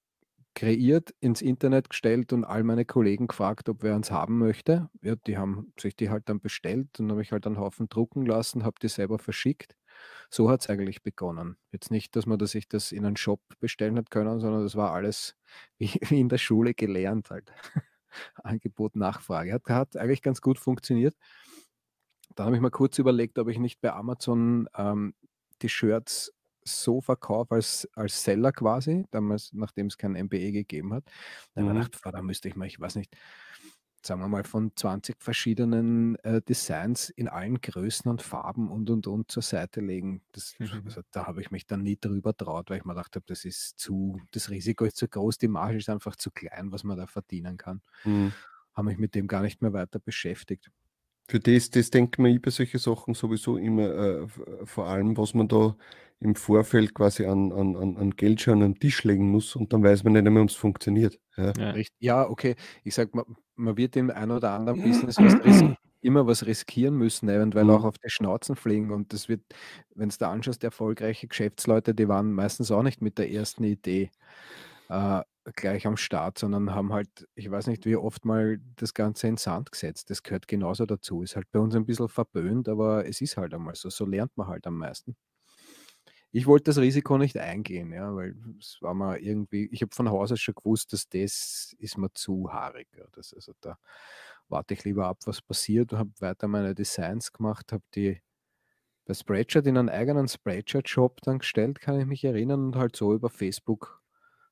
Speaker 2: kreiert, ins Internet gestellt und all meine Kollegen gefragt, ob wer uns haben möchte. Ja, die haben sich die halt dann bestellt und habe ich halt einen Haufen drucken lassen, habe die selber verschickt. So hat es eigentlich begonnen. Jetzt nicht, dass man dass sich das in einen Shop bestellen hat können, sondern das war alles wie, wie in der Schule gelernt halt. Angebot, Nachfrage. Hat, hat eigentlich ganz gut funktioniert. Dann habe ich mal kurz überlegt, ob ich nicht bei Amazon ähm, die Shirts so verkaufe als, als Seller quasi, damals, nachdem es kein MBE gegeben hat. Dann mhm. habe ich gedacht, da müsste ich mal, ich weiß nicht, sagen wir mal, von 20 verschiedenen äh, Designs in allen Größen und Farben und und und zur Seite legen. Das, mhm. also, da habe ich mich dann nie drüber traut, weil ich mir gedacht habe, das ist zu, das Risiko ist zu groß, die Marge ist einfach zu klein, was man da verdienen kann. Mhm. Habe mich mit dem gar nicht mehr weiter beschäftigt.
Speaker 1: Für das, das denkt man über solche Sachen sowieso immer, äh, vor allem, was man da im Vorfeld quasi an, an, an Geld schon an den Tisch legen muss und dann weiß man nicht mehr, ob es funktioniert.
Speaker 2: Ja. Ja. ja, okay. Ich sage, man, man wird im einen oder anderen Business was immer was riskieren müssen, eventuell mhm. auch auf die Schnauzen fliegen. Und das wird, wenn es da anschaust, erfolgreiche Geschäftsleute, die waren meistens auch nicht mit der ersten Idee äh, gleich am Start, sondern haben halt, ich weiß nicht, wie oft mal das Ganze in Sand gesetzt. Das gehört genauso dazu. Ist halt bei uns ein bisschen verböhnt, aber es ist halt einmal so. So lernt man halt am meisten ich wollte das Risiko nicht eingehen, ja, weil es war mal irgendwie, ich habe von Haus aus schon gewusst, dass das ist mir zu haarig. Ja. Das, also da warte ich lieber ab, was passiert habe weiter meine Designs gemacht, habe die bei Spreadshirt in einen eigenen Spreadshirt-Shop dann gestellt, kann ich mich erinnern, und halt so über Facebook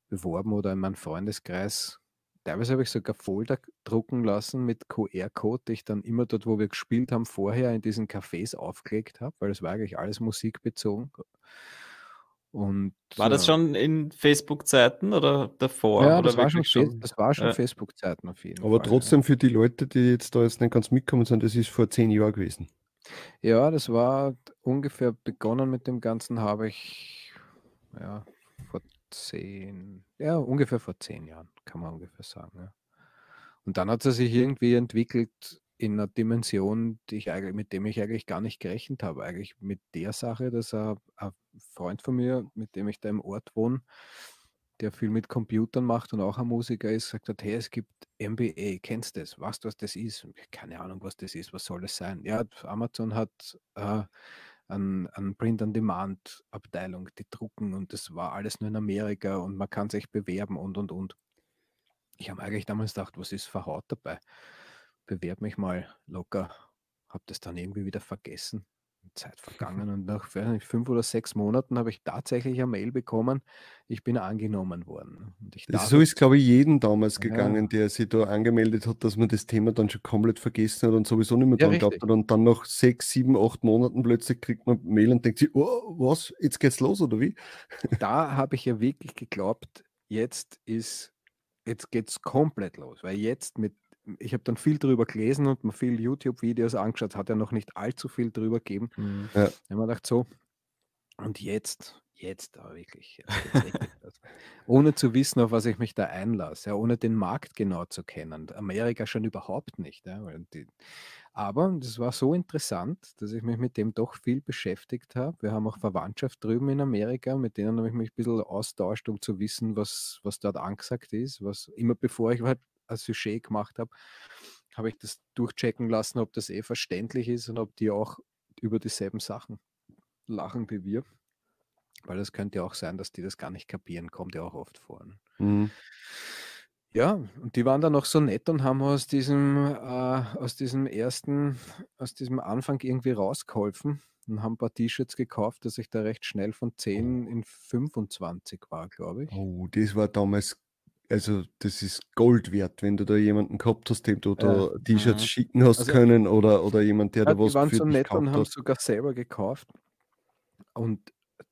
Speaker 2: beworben oder in meinem Freundeskreis. Teilweise habe ich sogar Folder drucken lassen mit QR-Code, die ich dann immer dort, wo wir gespielt haben, vorher in diesen Cafés aufgelegt habe, weil es war eigentlich alles musikbezogen.
Speaker 3: Und, war das äh, schon in Facebook-Zeiten oder davor?
Speaker 2: Ja,
Speaker 3: das,
Speaker 2: war schon, schon? das war schon ja. Facebook-Zeiten auf jeden
Speaker 1: Aber Fall. Aber trotzdem ja. für die Leute, die jetzt da jetzt nicht ganz mitkommen sind, das ist vor zehn Jahren gewesen.
Speaker 2: Ja, das war ungefähr begonnen mit dem Ganzen, habe ich ja, vor zehn, ja, ungefähr vor zehn Jahren, kann man ungefähr sagen. Ja. Und dann hat es sich irgendwie entwickelt, in einer Dimension, die ich eigentlich, mit dem ich eigentlich gar nicht gerechnet habe. Eigentlich mit der Sache, dass ein, ein Freund von mir, mit dem ich da im Ort wohne, der viel mit Computern macht und auch ein Musiker ist, sagt hat, hey, es gibt MBA, kennst du das? Weißt du, was das ist? Keine Ahnung, was das ist, was soll das sein? Ja, Amazon hat äh, an, an Print-on-Demand-Abteilung, die drucken und das war alles nur in Amerika und man kann sich bewerben und und und. Ich habe eigentlich damals gedacht, was ist verhaut dabei? bewerbe mich mal locker. Habe das dann irgendwie wieder vergessen. Zeit vergangen und nach nicht, fünf oder sechs Monaten habe ich tatsächlich eine Mail bekommen, ich bin angenommen worden.
Speaker 1: so ist, glaube ich, jeden damals gegangen, ja. der sich da angemeldet hat, dass man das Thema dann schon komplett vergessen hat und sowieso nicht mehr dran ja, hat. Und dann nach sechs, sieben, acht Monaten plötzlich kriegt man Mail und denkt sich, oh, was, jetzt geht's los oder wie?
Speaker 2: Da habe ich ja wirklich geglaubt, jetzt ist, jetzt geht's komplett los, weil jetzt mit ich habe dann viel drüber gelesen und mir viel YouTube-Videos angeschaut, hat ja noch nicht allzu viel drüber gegeben. Mhm. Ja. Da habe mir gedacht, so, und jetzt, jetzt da wirklich, ohne zu wissen, auf was ich mich da einlasse, ja, ohne den Markt genau zu kennen. Amerika schon überhaupt nicht. Ja, die, aber das war so interessant, dass ich mich mit dem doch viel beschäftigt habe. Wir haben auch Verwandtschaft drüben in Amerika, mit denen habe ich mich ein bisschen austauscht, um zu wissen, was, was dort angesagt ist. Was immer bevor ich halt ein Sujet gemacht habe, habe ich das durchchecken lassen, ob das eh verständlich ist und ob die auch über dieselben Sachen lachen wie wir. Weil das könnte ja auch sein, dass die das gar nicht kapieren, kommt ja auch oft vor. Ne? Mhm. Ja, und die waren dann noch so nett und haben aus diesem, äh, aus diesem ersten, aus diesem Anfang irgendwie rausgeholfen. und haben ein paar T-Shirts gekauft, dass ich da recht schnell von 10 in 25 war, glaube ich.
Speaker 1: Oh, das war damals, also das ist Gold wert, wenn du da jemanden gehabt hast, dem du da T-Shirts
Speaker 3: Mhm.
Speaker 1: schicken hast
Speaker 2: Also-
Speaker 1: können oder, oder jemand, der
Speaker 2: Ja,
Speaker 1: da was
Speaker 2: die waren
Speaker 1: für
Speaker 2: so
Speaker 1: dich
Speaker 2: nett und haben
Speaker 1: hat.
Speaker 2: sogar selber gekauft. Und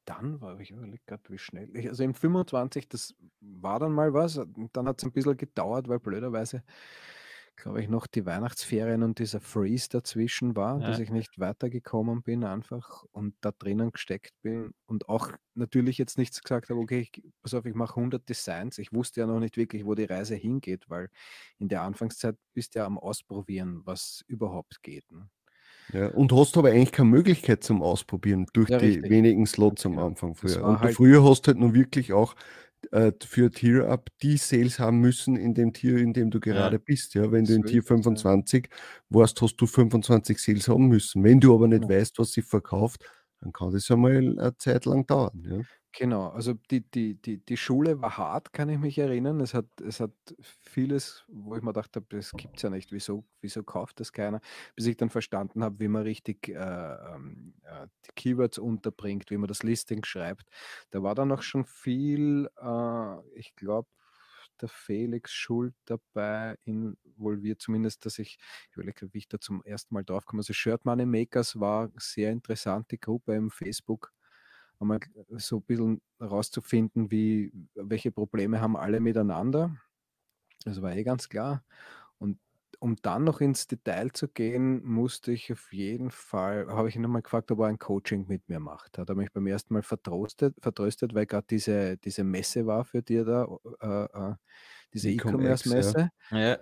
Speaker 2: dann war ich überlege gerade, wie schnell. Ich, also im 25, das war dann mal was. Dann hat es ein bisschen gedauert, weil blöderweise, glaube ich, noch die Weihnachtsferien und dieser Freeze dazwischen war, dass
Speaker 3: Ja.
Speaker 2: ich nicht weitergekommen bin einfach und da drinnen gesteckt bin und auch natürlich jetzt nichts gesagt habe, okay, ich, pass auf, ich mache 100 Designs. Ich wusste ja noch nicht wirklich, wo die Reise hingeht, weil in der Anfangszeit bist du ja am Ausprobieren, was überhaupt geht. Ne?
Speaker 1: Ja, und hast aber eigentlich keine Möglichkeit zum Ausprobieren durch
Speaker 2: Ja,
Speaker 1: die
Speaker 2: richtig.
Speaker 1: wenigen Slots am
Speaker 2: Genau.
Speaker 1: Anfang
Speaker 2: Das
Speaker 1: früher. Und du
Speaker 2: halt-
Speaker 1: früher hast halt nur wirklich auch äh, für Tier Up die Sales haben müssen in dem Tier, in dem du gerade bist. Ja, wenn du in Tier
Speaker 2: ist es, ja.
Speaker 1: 25 warst, hast du 25 Sales haben müssen. Wenn du aber nicht
Speaker 2: Genau.
Speaker 1: weißt, was sie verkauft, dann kann das einmal eine Zeit lang dauern. Ja.
Speaker 2: Genau, also die, die, die, die Schule war hart, kann ich mich erinnern. Es hat, es hat vieles, wo ich mir gedacht habe, das gibt es ja nicht, wieso, wieso kauft das keiner? Bis ich dann verstanden habe, wie man richtig äh, ähm, äh, die Keywords unterbringt, wie man das Listing schreibt. Da war dann auch schon viel, äh, ich glaube, der Felix Schuld dabei involviert, zumindest, dass ich, ich überlege, wie ich da zum ersten Mal drauf komme. Also Shirt Money Makers war sehr interessante Gruppe im Facebook einmal so ein bisschen herauszufinden, wie, welche Probleme haben alle miteinander. Das war eh ganz klar. Und um dann noch ins Detail zu gehen, musste ich auf jeden Fall, habe ich ihn nochmal gefragt, ob er ein Coaching mit mir macht. Hat er mich beim ersten Mal vertröstet, vertröstet weil gerade diese, diese Messe war für dir da, äh, äh, diese
Speaker 1: E-Com-Ex, ja.
Speaker 2: E-Commerce-Messe.
Speaker 3: Ja.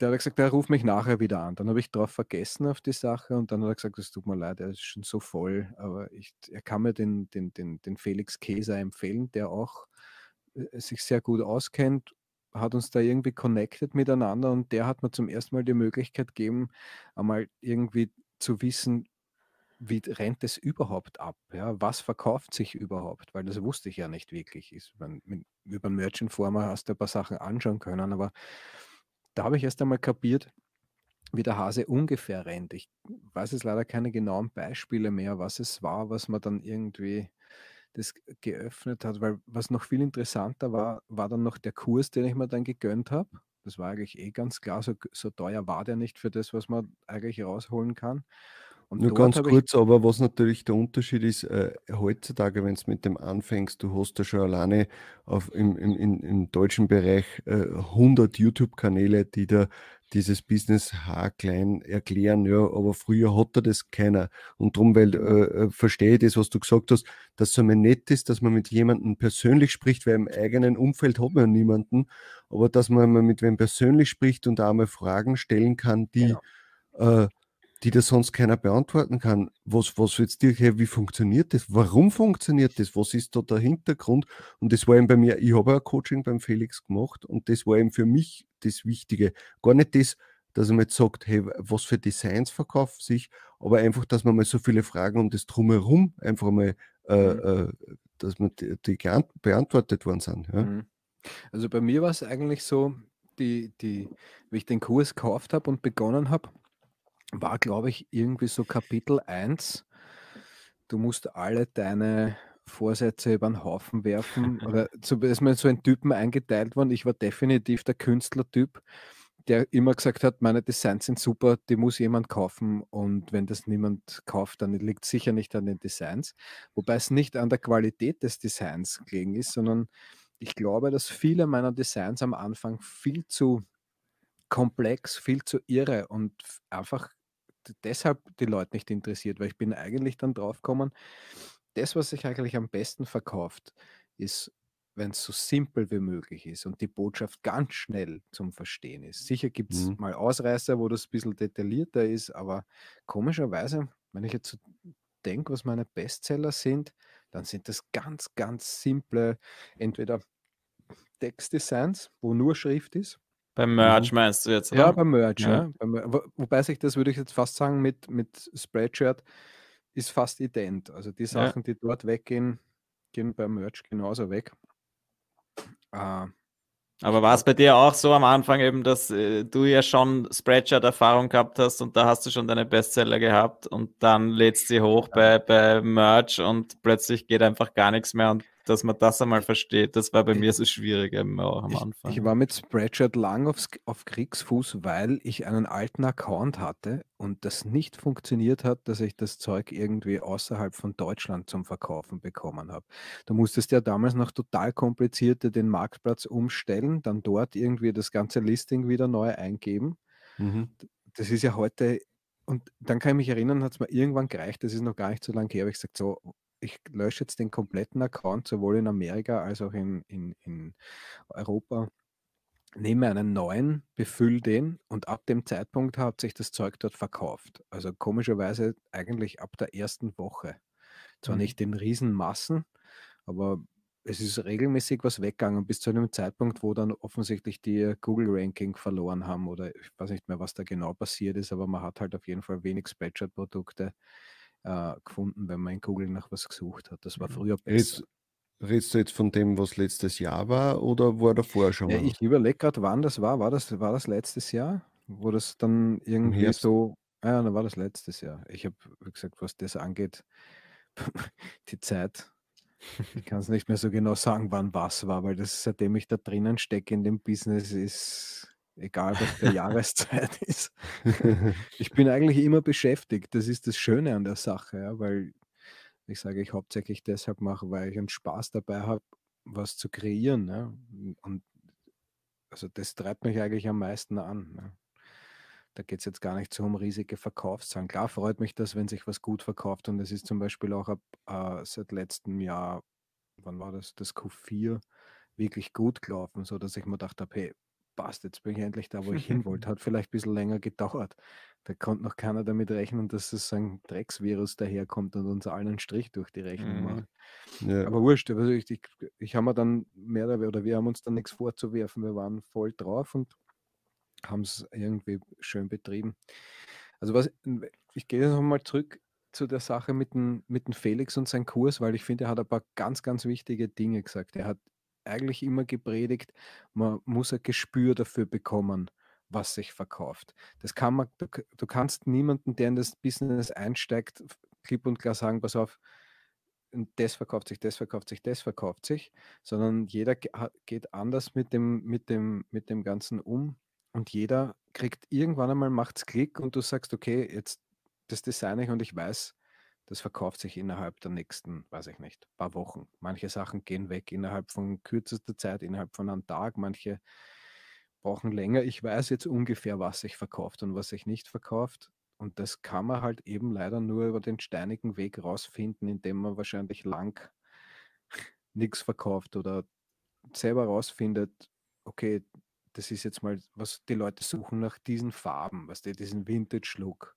Speaker 2: Der hat gesagt, er ruft mich nachher wieder an. Dann habe ich drauf vergessen auf die Sache und dann hat er gesagt, es tut mir leid, er ist schon so voll, aber ich, er kann mir den, den, den, den Felix Käser empfehlen, der auch äh, sich sehr gut auskennt, hat uns da irgendwie connected miteinander und der hat mir zum ersten Mal die Möglichkeit gegeben, einmal irgendwie zu wissen, wie rennt es überhaupt ab? Ja? Was verkauft sich überhaupt? Weil das wusste ich ja nicht wirklich. Ich mein, mit, über den Merchant Former hast du ein paar Sachen anschauen können, aber da habe ich erst einmal kapiert, wie der Hase ungefähr rennt. Ich weiß jetzt leider keine genauen Beispiele mehr, was es war, was man dann irgendwie das geöffnet hat, weil was noch viel interessanter war, war dann noch der Kurs, den ich mir dann gegönnt habe. Das war eigentlich eh ganz klar, so, so teuer war der nicht für das, was man eigentlich rausholen kann. Und
Speaker 1: Nur ganz kurz, aber was natürlich der Unterschied ist, äh, heutzutage, wenn du mit dem anfängst, du hast ja schon alleine auf, im, im, im, deutschen Bereich äh, 100 YouTube-Kanäle, die da dieses Business haarklein erklären, ja, aber früher hatte das keiner. Und darum, weil
Speaker 2: Genau.
Speaker 1: äh, äh, verstehe ich das, was du gesagt hast, dass es einmal nett ist, dass man mit jemandem persönlich spricht, weil im eigenen Umfeld hat man ja niemanden, aber dass man mal mit wem persönlich spricht und da einmal Fragen stellen kann, die
Speaker 2: Genau.
Speaker 1: äh, die das sonst keiner beantworten kann. Was, was jetzt dir, hey, wie funktioniert das? Warum funktioniert das? Was ist da der Hintergrund? Und das war eben bei mir, ich habe ein Coaching beim Felix gemacht und das war eben für mich das Wichtige. Gar nicht das, dass er mir jetzt sagt, hey, was für Designs verkaufen sich, aber einfach, dass man mal so viele Fragen um das Drumherum einfach mal, äh,
Speaker 2: Mhm.
Speaker 1: äh, dass man die, die beantwortet worden sind. Ja?
Speaker 2: Mhm. Also bei mir war es eigentlich so, die, die, wie ich den Kurs gekauft habe und begonnen habe, war, glaube ich, irgendwie so Kapitel 1. Du musst alle deine Vorsätze über den Haufen werfen. Oder so ist mir so ein Typen eingeteilt worden. Ich war definitiv der Künstlertyp, der immer gesagt hat, meine Designs sind super, die muss jemand kaufen. Und wenn das niemand kauft, dann liegt es sicher nicht an den Designs. Wobei es nicht an der Qualität des Designs gelegen ist, sondern ich glaube, dass viele meiner Designs am Anfang viel zu komplex, viel zu irre und einfach deshalb die Leute nicht interessiert, weil ich bin eigentlich dann draufgekommen, das, was sich eigentlich am besten verkauft, ist, wenn es so simpel wie möglich ist und die Botschaft ganz schnell zum Verstehen ist. Sicher gibt es
Speaker 1: Mhm.
Speaker 2: mal Ausreißer, wo das ein bisschen detaillierter ist, aber komischerweise, wenn ich jetzt so denke, was meine Bestseller sind, dann sind das ganz, ganz simple, entweder Textdesigns, wo nur Schrift ist,
Speaker 3: Beim Merch meinst du jetzt,
Speaker 2: ja,
Speaker 3: oder?
Speaker 2: beim Merch,
Speaker 3: Ja.
Speaker 2: ja. Wo- Wobei sich das, würde ich jetzt fast sagen, mit, mit Spreadshirt ist fast ident. Also die Sachen, die dort weggehen, gehen beim Merch genauso weg. Äh,
Speaker 3: Aber war es bei dir auch so am Anfang eben, dass äh, du ja schon Spreadshirt-Erfahrung gehabt hast und da hast du schon deine Bestseller gehabt und dann lädst sie hoch bei, bei Merch und plötzlich geht einfach gar nichts mehr und dass man das einmal versteht, das war bei mir so schwierig eben auch am Anfang.
Speaker 2: Ich, ich war mit Spreadshirt lang aufs, auf Kriegsfuß, weil ich einen alten Account hatte und das nicht funktioniert hat, dass ich das Zeug irgendwie außerhalb von Deutschland zum Verkaufen bekommen habe. Du musstest ja damals noch total kompliziert den Marktplatz umstellen, dann dort irgendwie das ganze Listing wieder neu eingeben. Mhm. Das ist ja heute und dann kann ich mich erinnern, hat es mir irgendwann gereicht, das ist noch gar nicht so lange her, habe ich gesagt, so, ich lösche jetzt den kompletten Account, sowohl in Amerika als auch in, in, in Europa, nehme einen neuen, befülle den und ab dem Zeitpunkt hat sich das Zeug dort verkauft. Also komischerweise eigentlich ab der ersten Woche. Zwar mhm. nicht in Riesenmassen, aber es ist regelmäßig was weggegangen bis zu einem Zeitpunkt, wo dann offensichtlich die Google-Ranking verloren haben oder ich weiß nicht mehr, was da genau passiert ist, aber man hat halt auf jeden Fall wenig Spreadshirt-Produkte äh, gefunden, wenn man in Google nach was gesucht hat. Das war mhm. früher
Speaker 1: besser. redest du jetzt von dem, was letztes Jahr war oder war davor schon
Speaker 2: ja, Ich überlege gerade, wann das war. War das, war das letztes Jahr? Wo das dann irgendwie so. Ja, dann war das letztes Jahr. Ich habe, wie gesagt, was das angeht, die Zeit, ich kann es nicht mehr so genau sagen, wann was war, weil das seitdem ich da drinnen stecke in dem Business ist egal was für Jahreszeit ist. Ich bin eigentlich immer beschäftigt. Das ist das Schöne an der Sache, ja, weil ich sage, ich hauptsächlich deshalb mache, weil ich einen Spaß dabei habe, was zu kreieren. Ja. Und also das treibt mich eigentlich am meisten an. Ja. Da geht es jetzt gar nicht so um riesige Verkaufszahlen. Klar freut mich das, wenn sich was gut verkauft und es ist zum Beispiel auch ab, äh, seit letztem Jahr, wann war das, das Q4, wirklich gut gelaufen, sodass ich mir gedacht habe, hey, passt, jetzt bin ich endlich da, wo ich hin wollte. Hat vielleicht ein bisschen länger gedauert. Da konnte noch keiner damit rechnen, dass es ein Drecksvirus daherkommt und uns allen einen Strich durch die Rechnung mhm. macht. Ja. Aber wurscht, also ich, ich, ich habe mir dann mehr oder wir haben uns dann nichts vorzuwerfen. Wir waren voll drauf und haben es irgendwie schön betrieben. Also was, ich gehe jetzt nochmal zurück zu der Sache mit dem, mit dem Felix und seinem Kurs, weil ich finde, er hat ein paar ganz, ganz wichtige Dinge gesagt. Er hat eigentlich immer gepredigt, man muss ein Gespür dafür bekommen, was sich verkauft. Das kann man, du, du kannst niemanden, der in das Business einsteigt, klipp und klar sagen, pass auf, das verkauft sich, das verkauft sich, das verkauft sich, sondern jeder geht anders mit dem, mit dem, mit dem Ganzen um und jeder kriegt irgendwann einmal macht's Klick und du sagst, okay, jetzt das designe ich und ich weiß, das verkauft sich innerhalb der nächsten, weiß ich nicht, paar Wochen. Manche Sachen gehen weg innerhalb von kürzester Zeit, innerhalb von einem Tag. Manche brauchen länger. Ich weiß jetzt ungefähr, was sich verkauft und was sich nicht verkauft. Und das kann man halt eben leider nur über den steinigen Weg rausfinden, indem man wahrscheinlich lang nichts verkauft oder selber rausfindet, okay, das ist jetzt mal, was die Leute suchen nach diesen Farben, was die, diesen Vintage-Look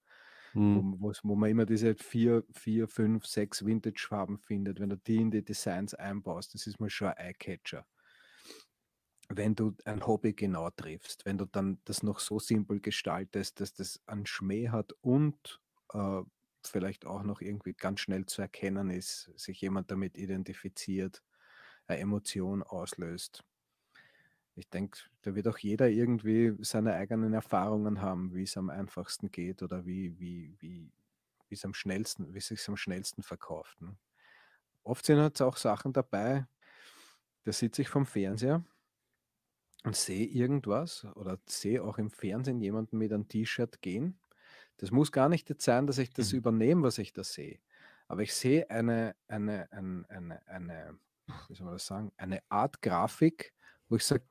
Speaker 2: Mhm. Wo, wo man immer diese vier, vier, fünf, sechs Vintage-Farben findet. Wenn du die in die Designs einbaust, das ist mal schon ein Eye-Catcher. Wenn du ein Hobby genau triffst, wenn du dann das noch so simpel gestaltest, dass das einen Schmäh hat und äh, vielleicht auch noch irgendwie ganz schnell zu erkennen ist, sich jemand damit identifiziert, eine Emotion auslöst ich denke, da wird auch jeder irgendwie seine eigenen Erfahrungen haben, wie es am einfachsten geht oder wie, wie, wie, wie es am schnellsten, wie es sich am schnellsten verkauft. Ne? Oft sind halt auch Sachen dabei, da sitze ich vom Fernseher und sehe irgendwas oder sehe auch im Fernsehen jemanden mit einem T-Shirt gehen. Das muss gar nicht jetzt sein, dass ich das mhm. übernehme, was ich da sehe. Aber ich sehe eine, eine, eine, eine, eine, wie soll man das sagen, eine Art Grafik, wo ich sage,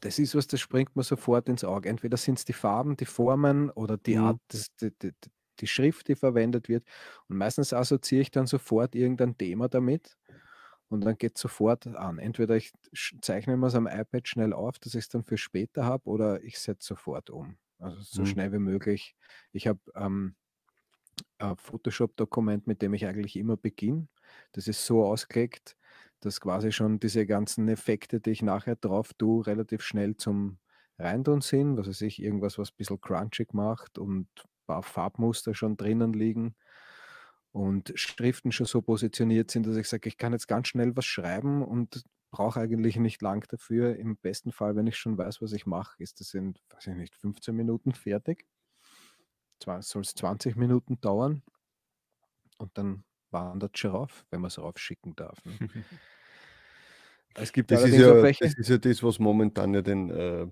Speaker 2: das ist was, das springt mir sofort ins Auge. Entweder sind es die Farben, die Formen oder die mhm. Art, das, die, die, die, Schrift, die verwendet wird. Und meistens assoziiere ich dann sofort irgendein Thema damit und dann geht es sofort an. Entweder ich zeichne mir es am iPad schnell auf, dass ich es dann für später habe, oder ich setze sofort um. Also so mhm. schnell wie möglich. Ich habe ähm, ein Photoshop-Dokument, mit dem ich eigentlich immer beginne. Das ist so ausgelegt, dass quasi schon diese ganzen Effekte, die ich nachher drauf tue, relativ schnell zum Reintun sind. Was weiß ich, irgendwas, was ein bisschen crunchig macht und ein paar Farbmuster schon drinnen liegen und Schriften schon so positioniert sind, dass ich sage, ich kann jetzt ganz schnell was schreiben und brauche eigentlich nicht lang dafür. Im besten Fall, wenn ich schon weiß, was ich mache, ist das in, weiß ich nicht, 15 Minuten fertig. Soll es 20 Minuten dauern und dann wandert schon rauf, wenn man es raufschicken darf. Ne?
Speaker 1: es gibt das ist, ja, welche... das ist ja das, was momentan ja den äh,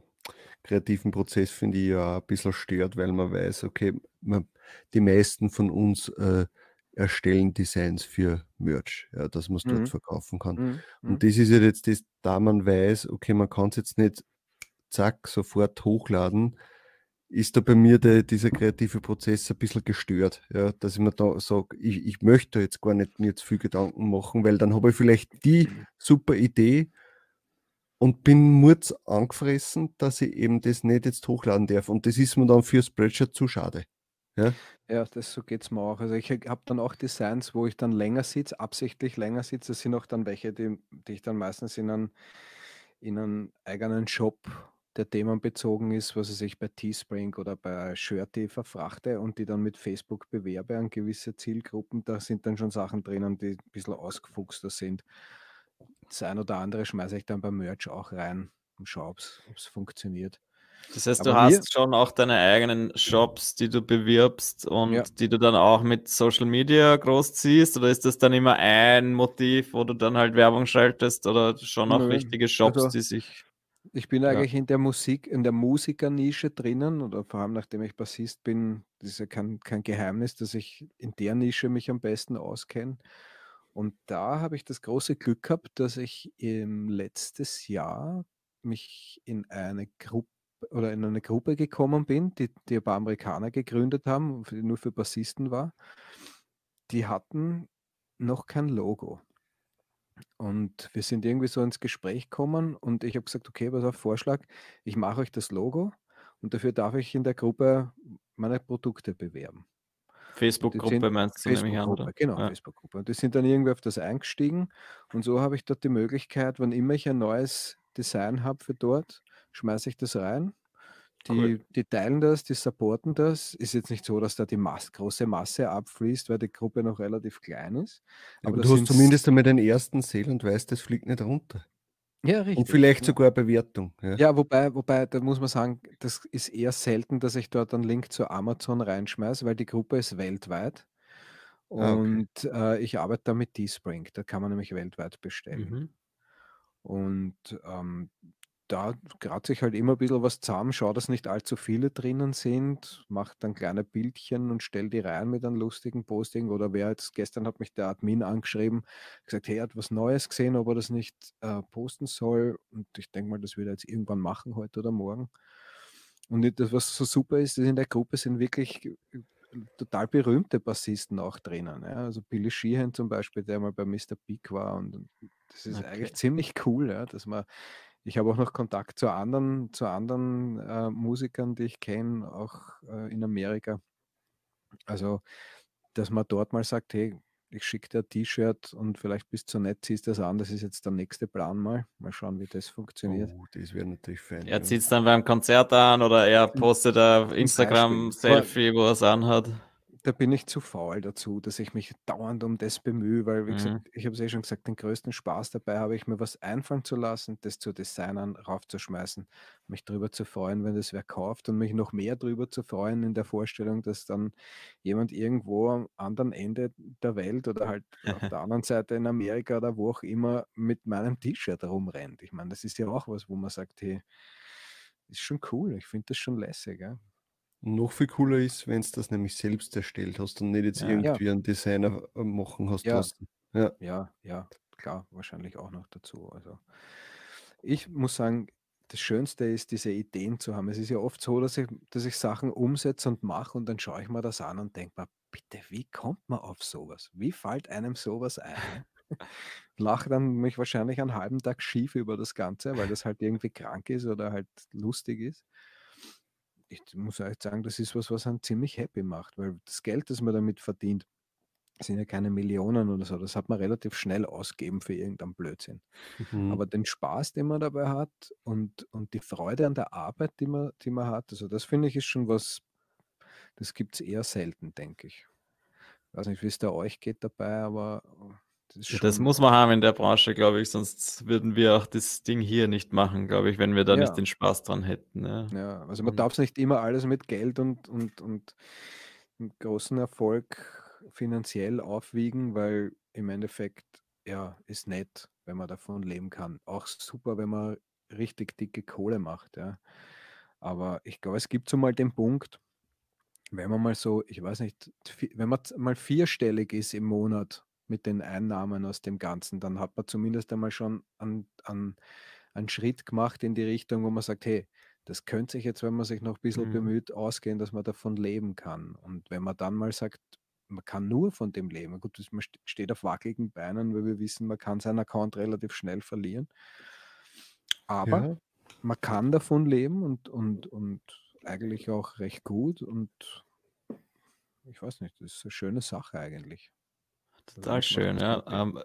Speaker 1: kreativen Prozess, finde ich, ja ein bisschen stört, weil man weiß, okay, man, die meisten von uns äh, erstellen Designs für Merch, ja, dass man es dort mhm. verkaufen kann. Mhm. Und mhm. das ist ja jetzt das, da man weiß, okay, man kann es jetzt nicht zack, sofort hochladen, ist da bei mir der, dieser kreative Prozess ein bisschen gestört, ja, dass ich mir da sage, ich, ich möchte jetzt gar nicht mir zu viel Gedanken machen, weil dann habe ich vielleicht die super Idee und bin murz angefressen, dass ich eben das nicht jetzt hochladen darf. Und das ist mir dann für Spreadshirt zu schade. Ja,
Speaker 2: Ja, das so geht es mir auch. Also ich habe dann auch Designs, wo ich dann länger sitze, absichtlich länger sitze. Das sind auch dann welche, die, die ich dann meistens in einen, in einen eigenen Shop, der themenbezogen ist, was ich, bei Teespring oder bei Shirty verfrachte und die dann mit Facebook bewerbe an gewisse Zielgruppen. Da sind dann schon Sachen drinnen, die ein bisschen ausgefuchster sind. Das ein oder andere schmeiße ich dann beim Merch auch rein und schaue, ob es funktioniert.
Speaker 3: Das heißt, du hast schon auch deine eigenen Shops, die du bewirbst und ja. die du dann auch mit Social Media großziehst? Oder ist das dann immer ein Motiv, wo du dann halt Werbung schaltest oder schon auch Nö. richtige Shops, also, die sich.
Speaker 2: Ich bin eigentlich ja. in der Musik, in der Musikernische drinnen oder vor allem nachdem ich Bassist bin, das ist ja kein, kein Geheimnis, dass ich in der Nische mich am besten auskenne. Und da habe ich das große Glück gehabt, dass ich im letztes Jahr mich in eine Gruppe oder in eine Gruppe gekommen bin, die, die ein paar Amerikaner gegründet haben, die nur für Bassisten war. Die hatten noch kein Logo. Und wir sind irgendwie so ins Gespräch gekommen und ich habe gesagt, okay, was auf Vorschlag, ich mache euch das Logo und dafür darf ich in der Gruppe meine Produkte bewerben.
Speaker 3: Facebook-Gruppe meinst
Speaker 2: du Facebook nämlich an, Genau, ja. Facebook-Gruppe. Und die sind dann irgendwie auf das eingestiegen und so habe ich dort die Möglichkeit, wann immer ich ein neues Design habe für dort, schmeiße ich das rein. Die, cool. die teilen das, die supporten das. Ist jetzt nicht so, dass da die Masse, große Masse abfließt, weil die Gruppe noch relativ klein ist.
Speaker 1: Aber, Aber du hast zumindest einmal den ersten Sale und weißt, das fliegt nicht runter.
Speaker 2: Ja, richtig.
Speaker 1: Und vielleicht sogar Bewertung.
Speaker 2: Ja. ja, wobei, wobei, da muss man sagen, das ist eher selten, dass ich dort einen Link zu Amazon reinschmeiße, weil die Gruppe ist weltweit. Und ah, okay. äh, ich arbeite da mit Teespring, da kann man nämlich weltweit bestellen. Mhm. Und ähm, da kratze ich halt immer ein bisschen was zusammen, schaue, dass nicht allzu viele drinnen sind, mache dann kleine Bildchen und stelle die rein mit einem lustigen Posting. Oder wer jetzt, gestern hat mich der Admin angeschrieben, gesagt, hey, er hat was Neues gesehen, ob er das nicht äh, posten soll. Und ich denke mal, das wird er jetzt irgendwann machen, heute oder morgen. Und das, was so super ist, ist in der Gruppe sind wirklich äh, total berühmte Bassisten auch drinnen. Ja? Also Billy Sheehan zum Beispiel, der mal bei Mr. Big war. Und das ist okay. eigentlich ziemlich cool, ja? dass man ich habe auch noch Kontakt zu anderen, zu anderen äh, Musikern, die ich kenne, auch äh, in Amerika. Also, dass man dort mal sagt, hey, ich schicke dir ein T-Shirt und vielleicht bist du nett, ziehst das an, das ist jetzt der nächste Plan mal. Mal schauen, wie das funktioniert. Oh,
Speaker 1: das wäre natürlich fein.
Speaker 3: Er zieht es dann beim Konzert an oder er postet ein Instagram-Selfie, wo er es anhat
Speaker 2: da bin ich zu faul dazu, dass ich mich dauernd um das bemühe, weil, wie mhm. gesagt, ich habe es eh schon gesagt, den größten Spaß dabei habe ich mir was einfallen zu lassen, das zu designen, raufzuschmeißen, mich darüber zu freuen, wenn das wer kauft und mich noch mehr darüber zu freuen in der Vorstellung, dass dann jemand irgendwo am anderen Ende der Welt oder halt auf der anderen Seite in Amerika oder wo auch immer mit meinem T-Shirt rumrennt. Ich meine, das ist ja auch was, wo man sagt, hey, ist schon cool, ich finde das schon lässig. Ja?
Speaker 1: Noch viel cooler ist, wenn du das nämlich selbst erstellt hast und nicht jetzt Ja. irgendwie Ja. einen Designer äh, machen hast
Speaker 2: Ja. lassen. Ja. Ja, ja, klar, wahrscheinlich auch noch dazu. Also ich muss sagen, das Schönste ist, diese Ideen zu haben. Es ist ja oft so, dass ich, dass ich Sachen umsetze und mache und dann schaue ich mir das an und denke mir, bitte, wie kommt man auf sowas? Wie fällt einem sowas ein? Lache dann mich wahrscheinlich einen halben Tag schief über das Ganze, weil das halt irgendwie krank ist oder halt lustig ist ich muss echt sagen, das ist was, was einen ziemlich happy macht, weil das Geld, das man damit verdient, sind ja keine Millionen oder so. Das hat man relativ schnell ausgeben für irgendeinen Blödsinn. Mhm. Aber den Spaß, den man dabei hat und, und die Freude an der Arbeit, die man, die man hat, also das finde ich ist schon was, das gibt es eher selten, denke ich. Ich weiß nicht, wie es da euch geht dabei, aber
Speaker 3: Das, das, muss man haben in der Branche, glaube ich, sonst würden wir auch das Ding hier nicht machen, glaube ich, wenn wir da ja. nicht den Spaß dran hätten. Ja,
Speaker 2: ja also man darf es nicht immer alles mit Geld und, und, und großen Erfolg finanziell aufwiegen, weil im Endeffekt, ja, ist nett, wenn man davon leben kann. Auch super, wenn man richtig dicke Kohle macht, ja. Aber ich glaube, es gibt so mal den Punkt, wenn man mal so, ich weiß nicht, wenn man mal vierstellig ist im Monat mit den Einnahmen aus dem Ganzen, dann hat man zumindest einmal schon einen, einen, einen Schritt gemacht in die Richtung, wo man sagt, hey, das könnte sich jetzt, wenn man sich noch ein bisschen mhm. bemüht, ausgehen, dass man davon leben kann. Und wenn man dann mal sagt, man kann nur von dem leben, gut, man steht auf wackeligen Beinen, weil wir wissen, man kann seinen Account relativ schnell verlieren. Aber ja. man kann davon leben und, und, und eigentlich auch recht gut und ich weiß nicht, das ist eine schöne Sache eigentlich.
Speaker 3: Total schön, ja. Ähm,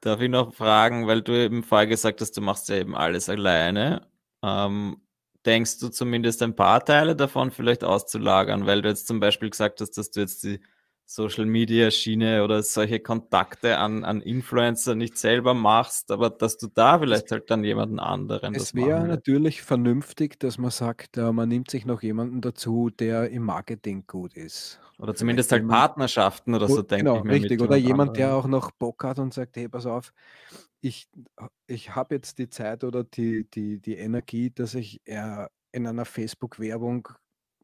Speaker 3: darf ich noch fragen, weil du eben vorher gesagt hast, du machst ja eben alles alleine. Ähm, denkst du zumindest ein paar Teile davon vielleicht auszulagern, weil du jetzt zum Beispiel gesagt hast, dass du jetzt die Social Media Schiene oder solche Kontakte an, an Influencer nicht selber machst, aber dass du da vielleicht halt dann jemanden anderen.
Speaker 2: Es wäre natürlich vernünftig, dass man sagt, äh, man nimmt sich noch jemanden dazu, der im Marketing gut ist.
Speaker 3: Oder zumindest halt Partnerschaften oder so,
Speaker 2: denke genau, ich mir. Richtig, oder jemand, anderen. der auch noch Bock hat und sagt, hey, pass auf, ich, ich habe jetzt die Zeit oder die, die, die Energie, dass ich äh, in einer Facebook-Werbung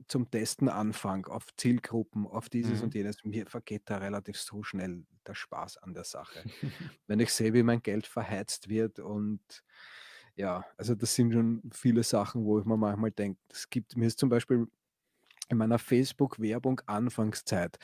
Speaker 2: zum Testen anfange, auf Zielgruppen, auf dieses mhm. und jenes. Mir vergeht da relativ so schnell der Spaß an der Sache. Wenn ich sehe, wie mein Geld verheizt wird und ja, also das sind schon viele Sachen, wo ich mir manchmal denke, es gibt, mir ist zum Beispiel in meiner Facebook-Werbung Anfangszeit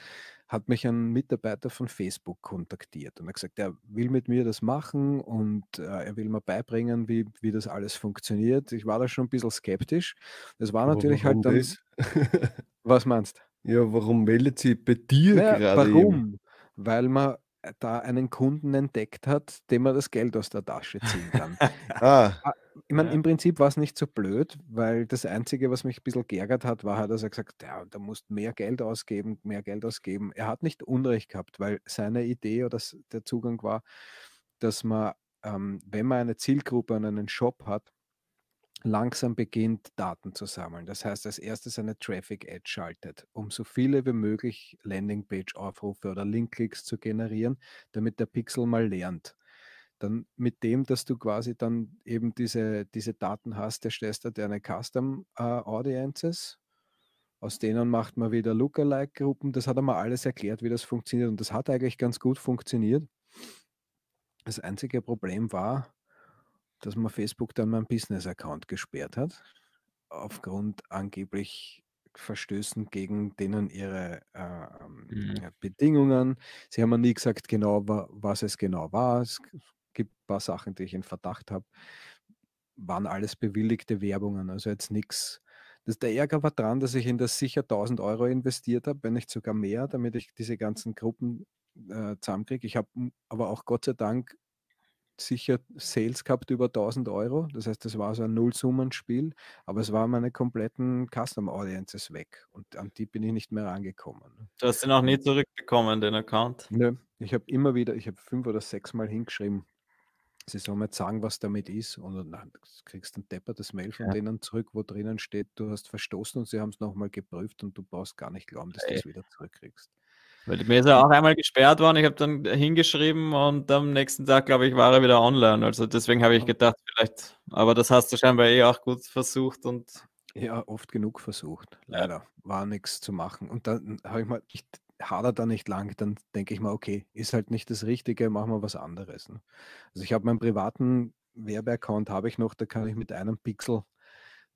Speaker 2: hat mich ein Mitarbeiter von Facebook kontaktiert und hat gesagt, er will mit mir das machen und äh, er will mir beibringen, wie, wie das alles funktioniert. Ich war da schon ein bisschen skeptisch. Das war natürlich halt dann. Das? was meinst
Speaker 1: du? Ja, warum meldet sie bei dir naja, gerade?
Speaker 2: Warum? Eben? Weil man da einen Kunden entdeckt hat, dem man das Geld aus der Tasche ziehen kann. ah. Ich meine, ja. im Prinzip war es nicht so blöd, weil das Einzige, was mich ein bisschen geärgert hat, war halt, dass er gesagt hat, ja, da musst mehr Geld ausgeben, mehr Geld ausgeben. Er hat nicht Unrecht gehabt, weil seine Idee oder der Zugang war, dass man, ähm, wenn man eine Zielgruppe und einen Shop hat, langsam beginnt, Daten zu sammeln. Das heißt, als erstes eine Traffic-Ad schaltet, um so viele wie möglich Landingpage-Aufrufe oder Link-Klicks zu generieren, damit der Pixel mal lernt. Dann mit dem, dass du quasi dann eben diese, diese Daten hast, erstellst du deine Custom äh, Audiences. Aus denen macht man wieder Lookalike-Gruppen. Das hat er mal alles erklärt, wie das funktioniert. Und das hat eigentlich ganz gut funktioniert. Das einzige Problem war, dass man Facebook dann meinen Business-Account gesperrt hat, aufgrund angeblich Verstößen gegen denen ihre äh, mhm. Bedingungen. Sie haben mir nie gesagt genau, was es genau war. Es gibt ein paar Sachen, die ich in Verdacht habe. Waren alles bewilligte Werbungen, also jetzt nichts. der Ärger war dran, dass ich in das sicher 1000 Euro investiert habe, wenn nicht sogar mehr, damit ich diese ganzen Gruppen äh, zusammenkriege. Ich habe aber auch Gott sei Dank sicher Sales gehabt über 1000 Euro. Das heißt, das war so ein Nullsummenspiel, aber es waren meine kompletten Custom Audiences weg und an die bin ich nicht mehr rangekommen.
Speaker 3: Du hast ihn auch nie zurückbekommen, den Account?
Speaker 2: Nö, ich habe immer wieder, ich habe fünf oder sechs Mal hingeschrieben, sie sollen mir sagen, was damit ist und dann kriegst du ein deppertes Mail von ja. denen zurück, wo drinnen steht, du hast verstoßen und sie haben es nochmal geprüft und du brauchst gar nicht glauben, dass du es wieder zurückkriegst.
Speaker 3: Weil mir ist er auch einmal gesperrt worden. Ich habe dann hingeschrieben und am nächsten Tag, glaube ich, war er wieder online. Also deswegen habe ich gedacht, vielleicht, aber das hast du scheinbar eh auch gut versucht und.
Speaker 2: Ja, oft genug versucht. Leider war nichts zu machen. Und dann habe ich mal, ich hader da nicht lang, dann denke ich mal, okay, ist halt nicht das Richtige, machen wir was anderes. Ne? Also ich habe meinen privaten Werbeaccount habe ich noch, da kann ich mit einem Pixel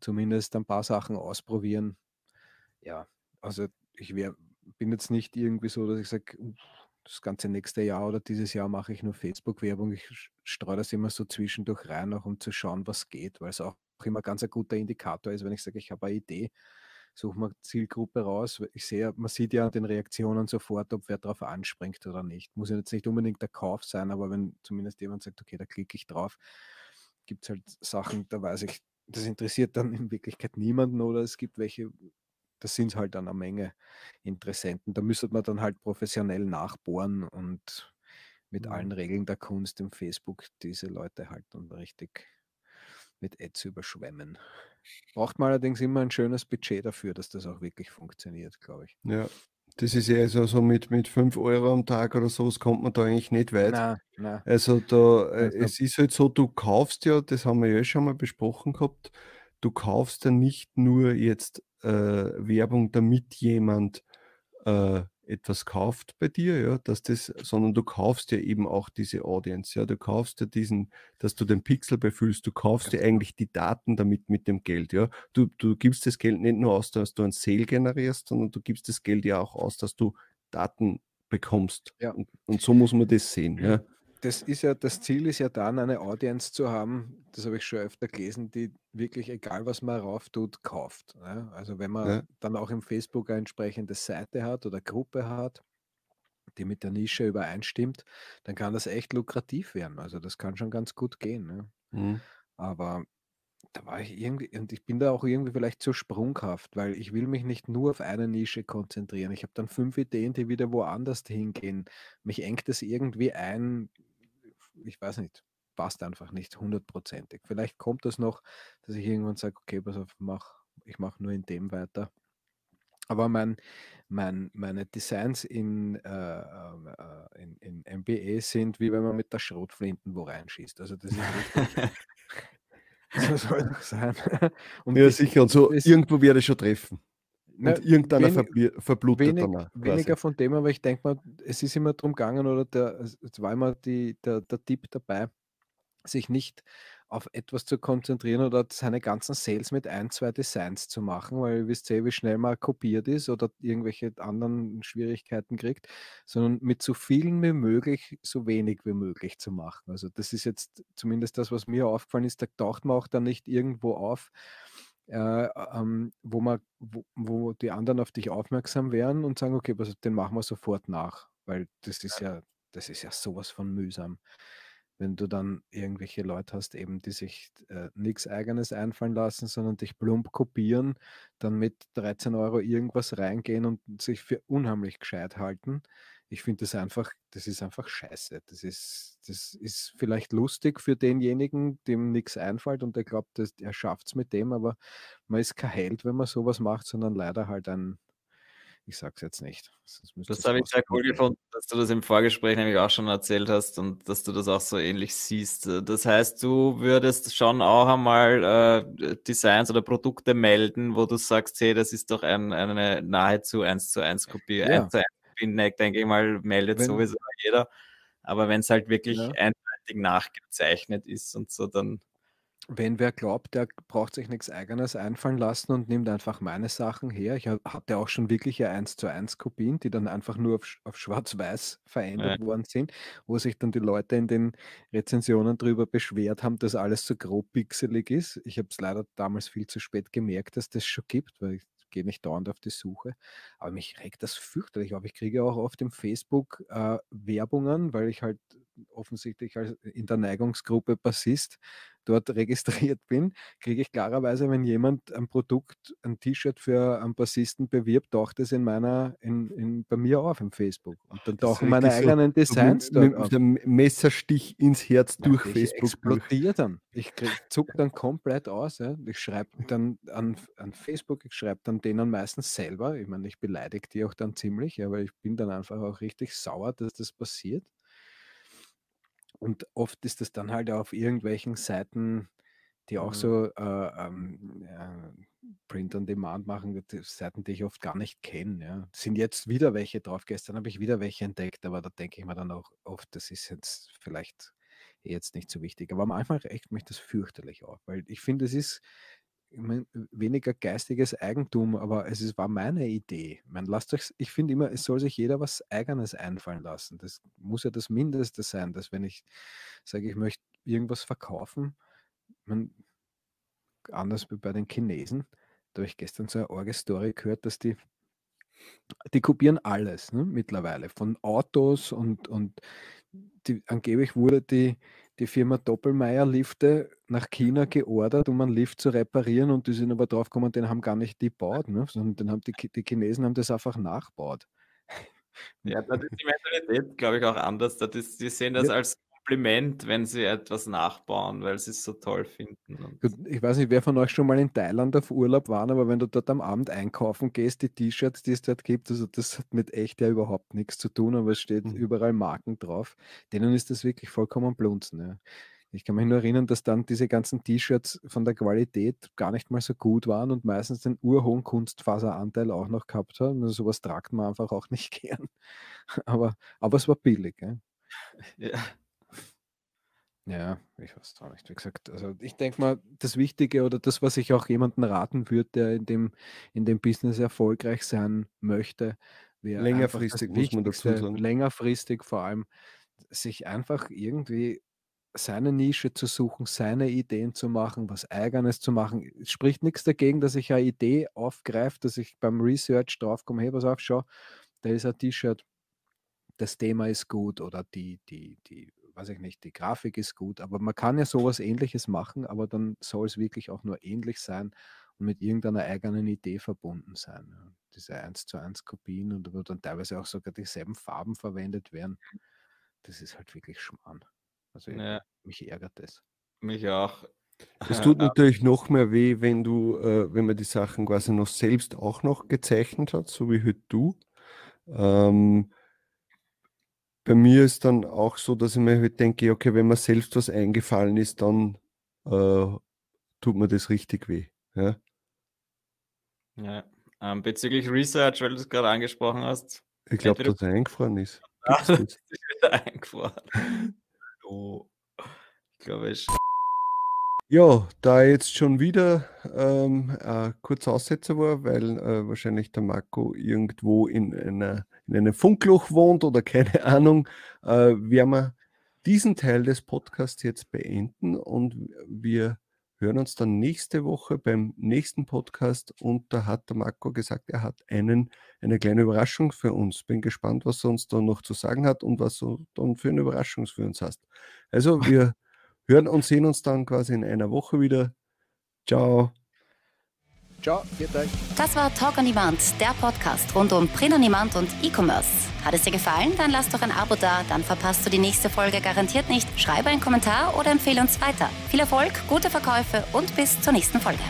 Speaker 2: zumindest ein paar Sachen ausprobieren. Ja, also ich wäre bin jetzt nicht irgendwie so, dass ich sage, das ganze nächste Jahr oder dieses Jahr mache ich nur Facebook-Werbung. Ich streue das immer so zwischendurch rein, auch um zu schauen, was geht, weil es auch immer ganz ein guter Indikator ist, wenn ich sage, ich habe eine Idee, suche mal Zielgruppe raus. Ich sehe, man sieht ja an den Reaktionen sofort, ob wer darauf anspringt oder nicht. Muss ja jetzt nicht unbedingt der Kauf sein, aber wenn zumindest jemand sagt, okay, da klicke ich drauf, gibt es halt Sachen, da weiß ich, das interessiert dann in Wirklichkeit niemanden oder es gibt welche, das sind halt dann eine Menge Interessenten. Da müsste man dann halt professionell nachbohren und mit
Speaker 1: Mhm.
Speaker 2: allen Regeln der Kunst im Facebook diese Leute halt dann richtig mit Ads überschwemmen. Braucht man allerdings immer ein schönes Budget dafür, dass das auch wirklich funktioniert, glaube ich.
Speaker 1: Ja, das ist ja also so mit, mit 5 Euro am Tag oder so, das kommt man da eigentlich nicht weit.
Speaker 2: Na, na.
Speaker 1: Also da, äh, es ist halt so, du kaufst ja, das haben wir ja schon mal besprochen gehabt, du kaufst ja nicht nur jetzt äh, Werbung, damit jemand äh, etwas kauft bei dir, ja, dass das, sondern du kaufst ja eben auch diese Audience, ja, du kaufst ja diesen, dass du den Pixel befüllst, du kaufst ja eigentlich die Daten damit mit dem Geld, ja. Du, du gibst das Geld nicht nur aus, dass du ein Sale generierst, sondern du gibst das Geld ja auch aus, dass du Daten bekommst.
Speaker 2: Ja.
Speaker 1: Und, und so muss man das sehen, ja.
Speaker 2: Das ist ja, das Ziel ist ja dann, eine Audience zu haben, das habe ich schon öfter gelesen, die wirklich, egal was man rauf tut, kauft. Ja? Also wenn man
Speaker 1: Ja.
Speaker 2: dann auch im Facebook eine entsprechende Seite hat oder Gruppe hat, die mit der Nische übereinstimmt, dann kann das echt lukrativ werden. Also das kann schon ganz gut gehen. Ne?
Speaker 1: Mhm.
Speaker 2: Aber da war ich irgendwie, und ich bin da auch irgendwie vielleicht zu sprunghaft, weil ich will mich nicht nur auf eine Nische konzentrieren. Ich habe dann fünf Ideen, die wieder woanders hingehen. Mich engt es irgendwie ein, ich weiß nicht, passt einfach nicht hundertprozentig. Vielleicht kommt das noch, dass ich irgendwann sage, okay, pass auf, mach, ich mache nur in dem weiter. Aber mein, mein, meine Designs in, äh, ähm, äh, in, in MBA sind, wie wenn man mit der Schrotflinten wo reinschießt. Also das ist richtig, so soll das sein. Und
Speaker 1: Ja, sicher. Und so irgendwo werde ich schon treffen.
Speaker 2: Na,
Speaker 1: und irgendeiner
Speaker 2: wenig-
Speaker 1: verblutet
Speaker 2: wenig,
Speaker 1: quasi.
Speaker 2: weniger von dem, aber ich denke mal, es ist immer darum gegangen, oder der, es es war immer die, der, der Tipp dabei, sich nicht auf etwas zu konzentrieren oder seine ganzen Sales mit ein, zwei Designs zu machen, weil ihr wisst ja, wie schnell man kopiert ist oder irgendwelche anderen Schwierigkeiten kriegt, sondern mit so vielen wie möglich, so wenig wie möglich zu machen. Also das ist jetzt zumindest das, was mir aufgefallen ist, da taucht man auch dann nicht irgendwo auf, äh, ähm, wo, man, wo, wo die anderen auf dich aufmerksam werden und sagen, okay, was, den machen wir sofort nach, weil das ist ja, das ist ja sowas von mühsam. Wenn du dann irgendwelche Leute hast, eben, die sich äh, nichts Eigenes einfallen lassen, sondern dich plump kopieren, dann mit 13 Euro irgendwas reingehen und sich für unheimlich gescheit halten ich finde das einfach, das ist einfach scheiße. Das ist, das ist vielleicht lustig für denjenigen, dem nichts einfällt und der glaubt, dass, er schafft es mit dem, aber man ist kein Held, wenn man sowas macht, sondern leider halt ein, ich sag's jetzt nicht.
Speaker 3: Das habe ich sehr cool gefunden, dass du das im Vorgespräch nämlich auch schon erzählt hast und dass du das auch so ähnlich siehst. Das heißt, du würdest schon auch einmal äh, Designs oder Produkte melden, wo du sagst, hey, das ist doch ein, eine nahezu 1 zu 1 Kopie,
Speaker 2: ja.
Speaker 3: 1 zu 1 Spinneck, denke ich mal, meldet
Speaker 2: wenn,
Speaker 3: sowieso jeder. Aber wenn es halt wirklich
Speaker 2: ja.
Speaker 3: eindeutig nachgezeichnet ist und so, dann.
Speaker 2: Wenn wer glaubt, der braucht sich nichts Eigenes einfallen lassen und nimmt einfach meine Sachen her. Ich hatte auch schon wirkliche 1 zu 1 Kopien, die dann einfach nur auf, auf schwarz-weiß verändert ja. worden sind, wo sich dann die Leute in den Rezensionen darüber beschwert haben, dass alles so grob pixelig ist. Ich habe es leider damals viel zu spät gemerkt, dass das schon gibt, weil ich gehe nicht dauernd auf die Suche. Aber mich regt das fürchterlich auf. Ich kriege auch auf dem Facebook äh, Werbungen, weil ich halt offensichtlich als in der Neigungsgruppe Bassist dort registriert bin, kriege ich klarerweise, wenn jemand ein Produkt, ein T-Shirt für einen Bassisten bewirbt, taucht es in meiner, in, in, bei mir auf im Facebook. Und dann
Speaker 1: Das
Speaker 2: tauchen meine eigenen
Speaker 1: So
Speaker 2: Designs dort
Speaker 1: mit,
Speaker 2: auf.
Speaker 1: mit einem Messerstich ins Herz durch
Speaker 2: ich
Speaker 1: Facebook. Durch.
Speaker 2: explodiere dann. Ich zuck dann komplett aus. Ja. Ich schreibe dann an, an Facebook, ich schreibe dann denen meistens selber. Ich meine, ich beleidige die auch dann ziemlich, ja, weil ich bin dann einfach auch richtig sauer, dass das passiert. Und oft ist das dann halt auf irgendwelchen Seiten, die auch
Speaker 3: Mhm.
Speaker 2: so äh, ähm, ja, Print on Demand machen, die Seiten, die ich oft gar nicht kenne. Ja. Sind jetzt wieder welche drauf. Gestern habe ich wieder welche entdeckt, aber da denke ich mir dann auch oft, das ist jetzt vielleicht eh jetzt nicht so wichtig. Aber manchmal regt mich das fürchterlich auf, weil ich finde, es ist ich mein, weniger geistiges Eigentum, aber es ist, war meine Idee. Man lasst euch, ich finde immer, es soll sich jeder was Eigenes einfallen lassen. Das muss ja das Mindeste sein, dass wenn ich sage, ich möchte irgendwas verkaufen, man, anders bei den Chinesen, da habe ich gestern so eine arge Story gehört, dass die, die kopieren alles ne, mittlerweile, von Autos und, und die, angeblich wurde die, die Firma Doppelmeier Lifte nach China geordert, um einen Lift zu reparieren und die sind aber drauf gekommen, den haben gar nicht die gebaut, ne, sondern den haben die, die Chinesen haben das einfach nachgebaut.
Speaker 3: Ja, da ist die Mentalität, glaube ich, auch anders. Das ist, die sehen das
Speaker 1: Ja.
Speaker 3: als Kompliment, wenn sie etwas nachbauen, weil sie es so toll finden.
Speaker 2: Gut, ich weiß nicht, wer von euch schon mal in Thailand auf Urlaub war, aber wenn du dort am Abend einkaufen gehst, die T-Shirts, die es dort gibt, also das hat mit echt ja überhaupt nichts zu tun, aber es steht
Speaker 1: Mhm.
Speaker 2: überall Marken drauf. Denen ist das wirklich vollkommen blunzen. Ja. Ich kann mich nur erinnern, dass dann diese ganzen T-Shirts von der Qualität gar nicht mal so gut waren und meistens den urhohen Kunstfaseranteil auch noch gehabt haben. Also sowas tragt man einfach auch nicht gern. Aber, aber es war billig. Ja.
Speaker 3: ja.
Speaker 2: Ja, ich weiß auch nicht. Wie gesagt, also ich denke mal, das Wichtige oder das, was ich auch jemandem raten würde, der in dem, in dem Business erfolgreich sein möchte, wäre
Speaker 1: Längerfristig muss man dazu sagen.
Speaker 2: längerfristig vor allem, sich einfach irgendwie seine Nische zu suchen, seine Ideen zu machen, was Eigenes zu machen. Es spricht nichts dagegen, dass ich eine Idee aufgreife, dass ich beim Research draufkomme, hey, pass auf, schau, da ist ein T-Shirt, das Thema ist gut oder die, die, die, weiß ich nicht, die Grafik ist gut, aber man kann ja sowas ähnliches machen, aber dann soll es wirklich auch nur ähnlich sein und mit irgendeiner eigenen Idee verbunden sein. Ja. Diese 1 zu 1 Kopien und wo dann teilweise auch sogar dieselben Farben verwendet werden, das ist halt wirklich Schmarrn. Also
Speaker 3: Ja.
Speaker 2: mich ärgert das.
Speaker 3: Mich auch.
Speaker 1: Es tut natürlich noch mehr weh, wenn du, äh, wenn man die Sachen quasi noch selbst auch noch gezeichnet hat, so wie halt du. Ähm, bei mir ist dann auch so, dass ich mir halt denke, okay, wenn mir selbst was eingefallen ist, dann äh, tut mir das richtig weh. Ja?
Speaker 3: Ja. Ähm, bezüglich Research, weil du es gerade angesprochen hast,
Speaker 1: Ich glaube,
Speaker 3: Entweder-
Speaker 1: dass er eingefroren ist. Das?
Speaker 3: ist wieder eingefroren. Oh. Ich glaube, ich.
Speaker 1: Ja, da jetzt schon wieder ähm, ein kurzer Aussetzer war, weil äh, wahrscheinlich der Marco irgendwo in, einer, in einem Funkloch wohnt oder keine Ahnung, äh, werden wir diesen Teil des Podcasts jetzt beenden und wir hören uns dann nächste Woche beim nächsten Podcast und da hat der Marco gesagt, er hat einen, eine kleine Überraschung für uns. Bin gespannt, was er uns da noch zu sagen hat und was du dann für eine Überraschung für uns hast. Also wir hören und sehen uns dann quasi in einer Woche wieder. Ciao.
Speaker 2: Ciao, viert euch.
Speaker 4: Das war Talk on Demand, der Podcast rund um Print on Demand und E-Commerce. Hat es dir gefallen? Dann lass doch ein Abo da, dann verpasst du die nächste Folge garantiert nicht. Schreibe einen Kommentar oder empfehle uns weiter. Viel Erfolg, gute Verkäufe und bis zur nächsten Folge.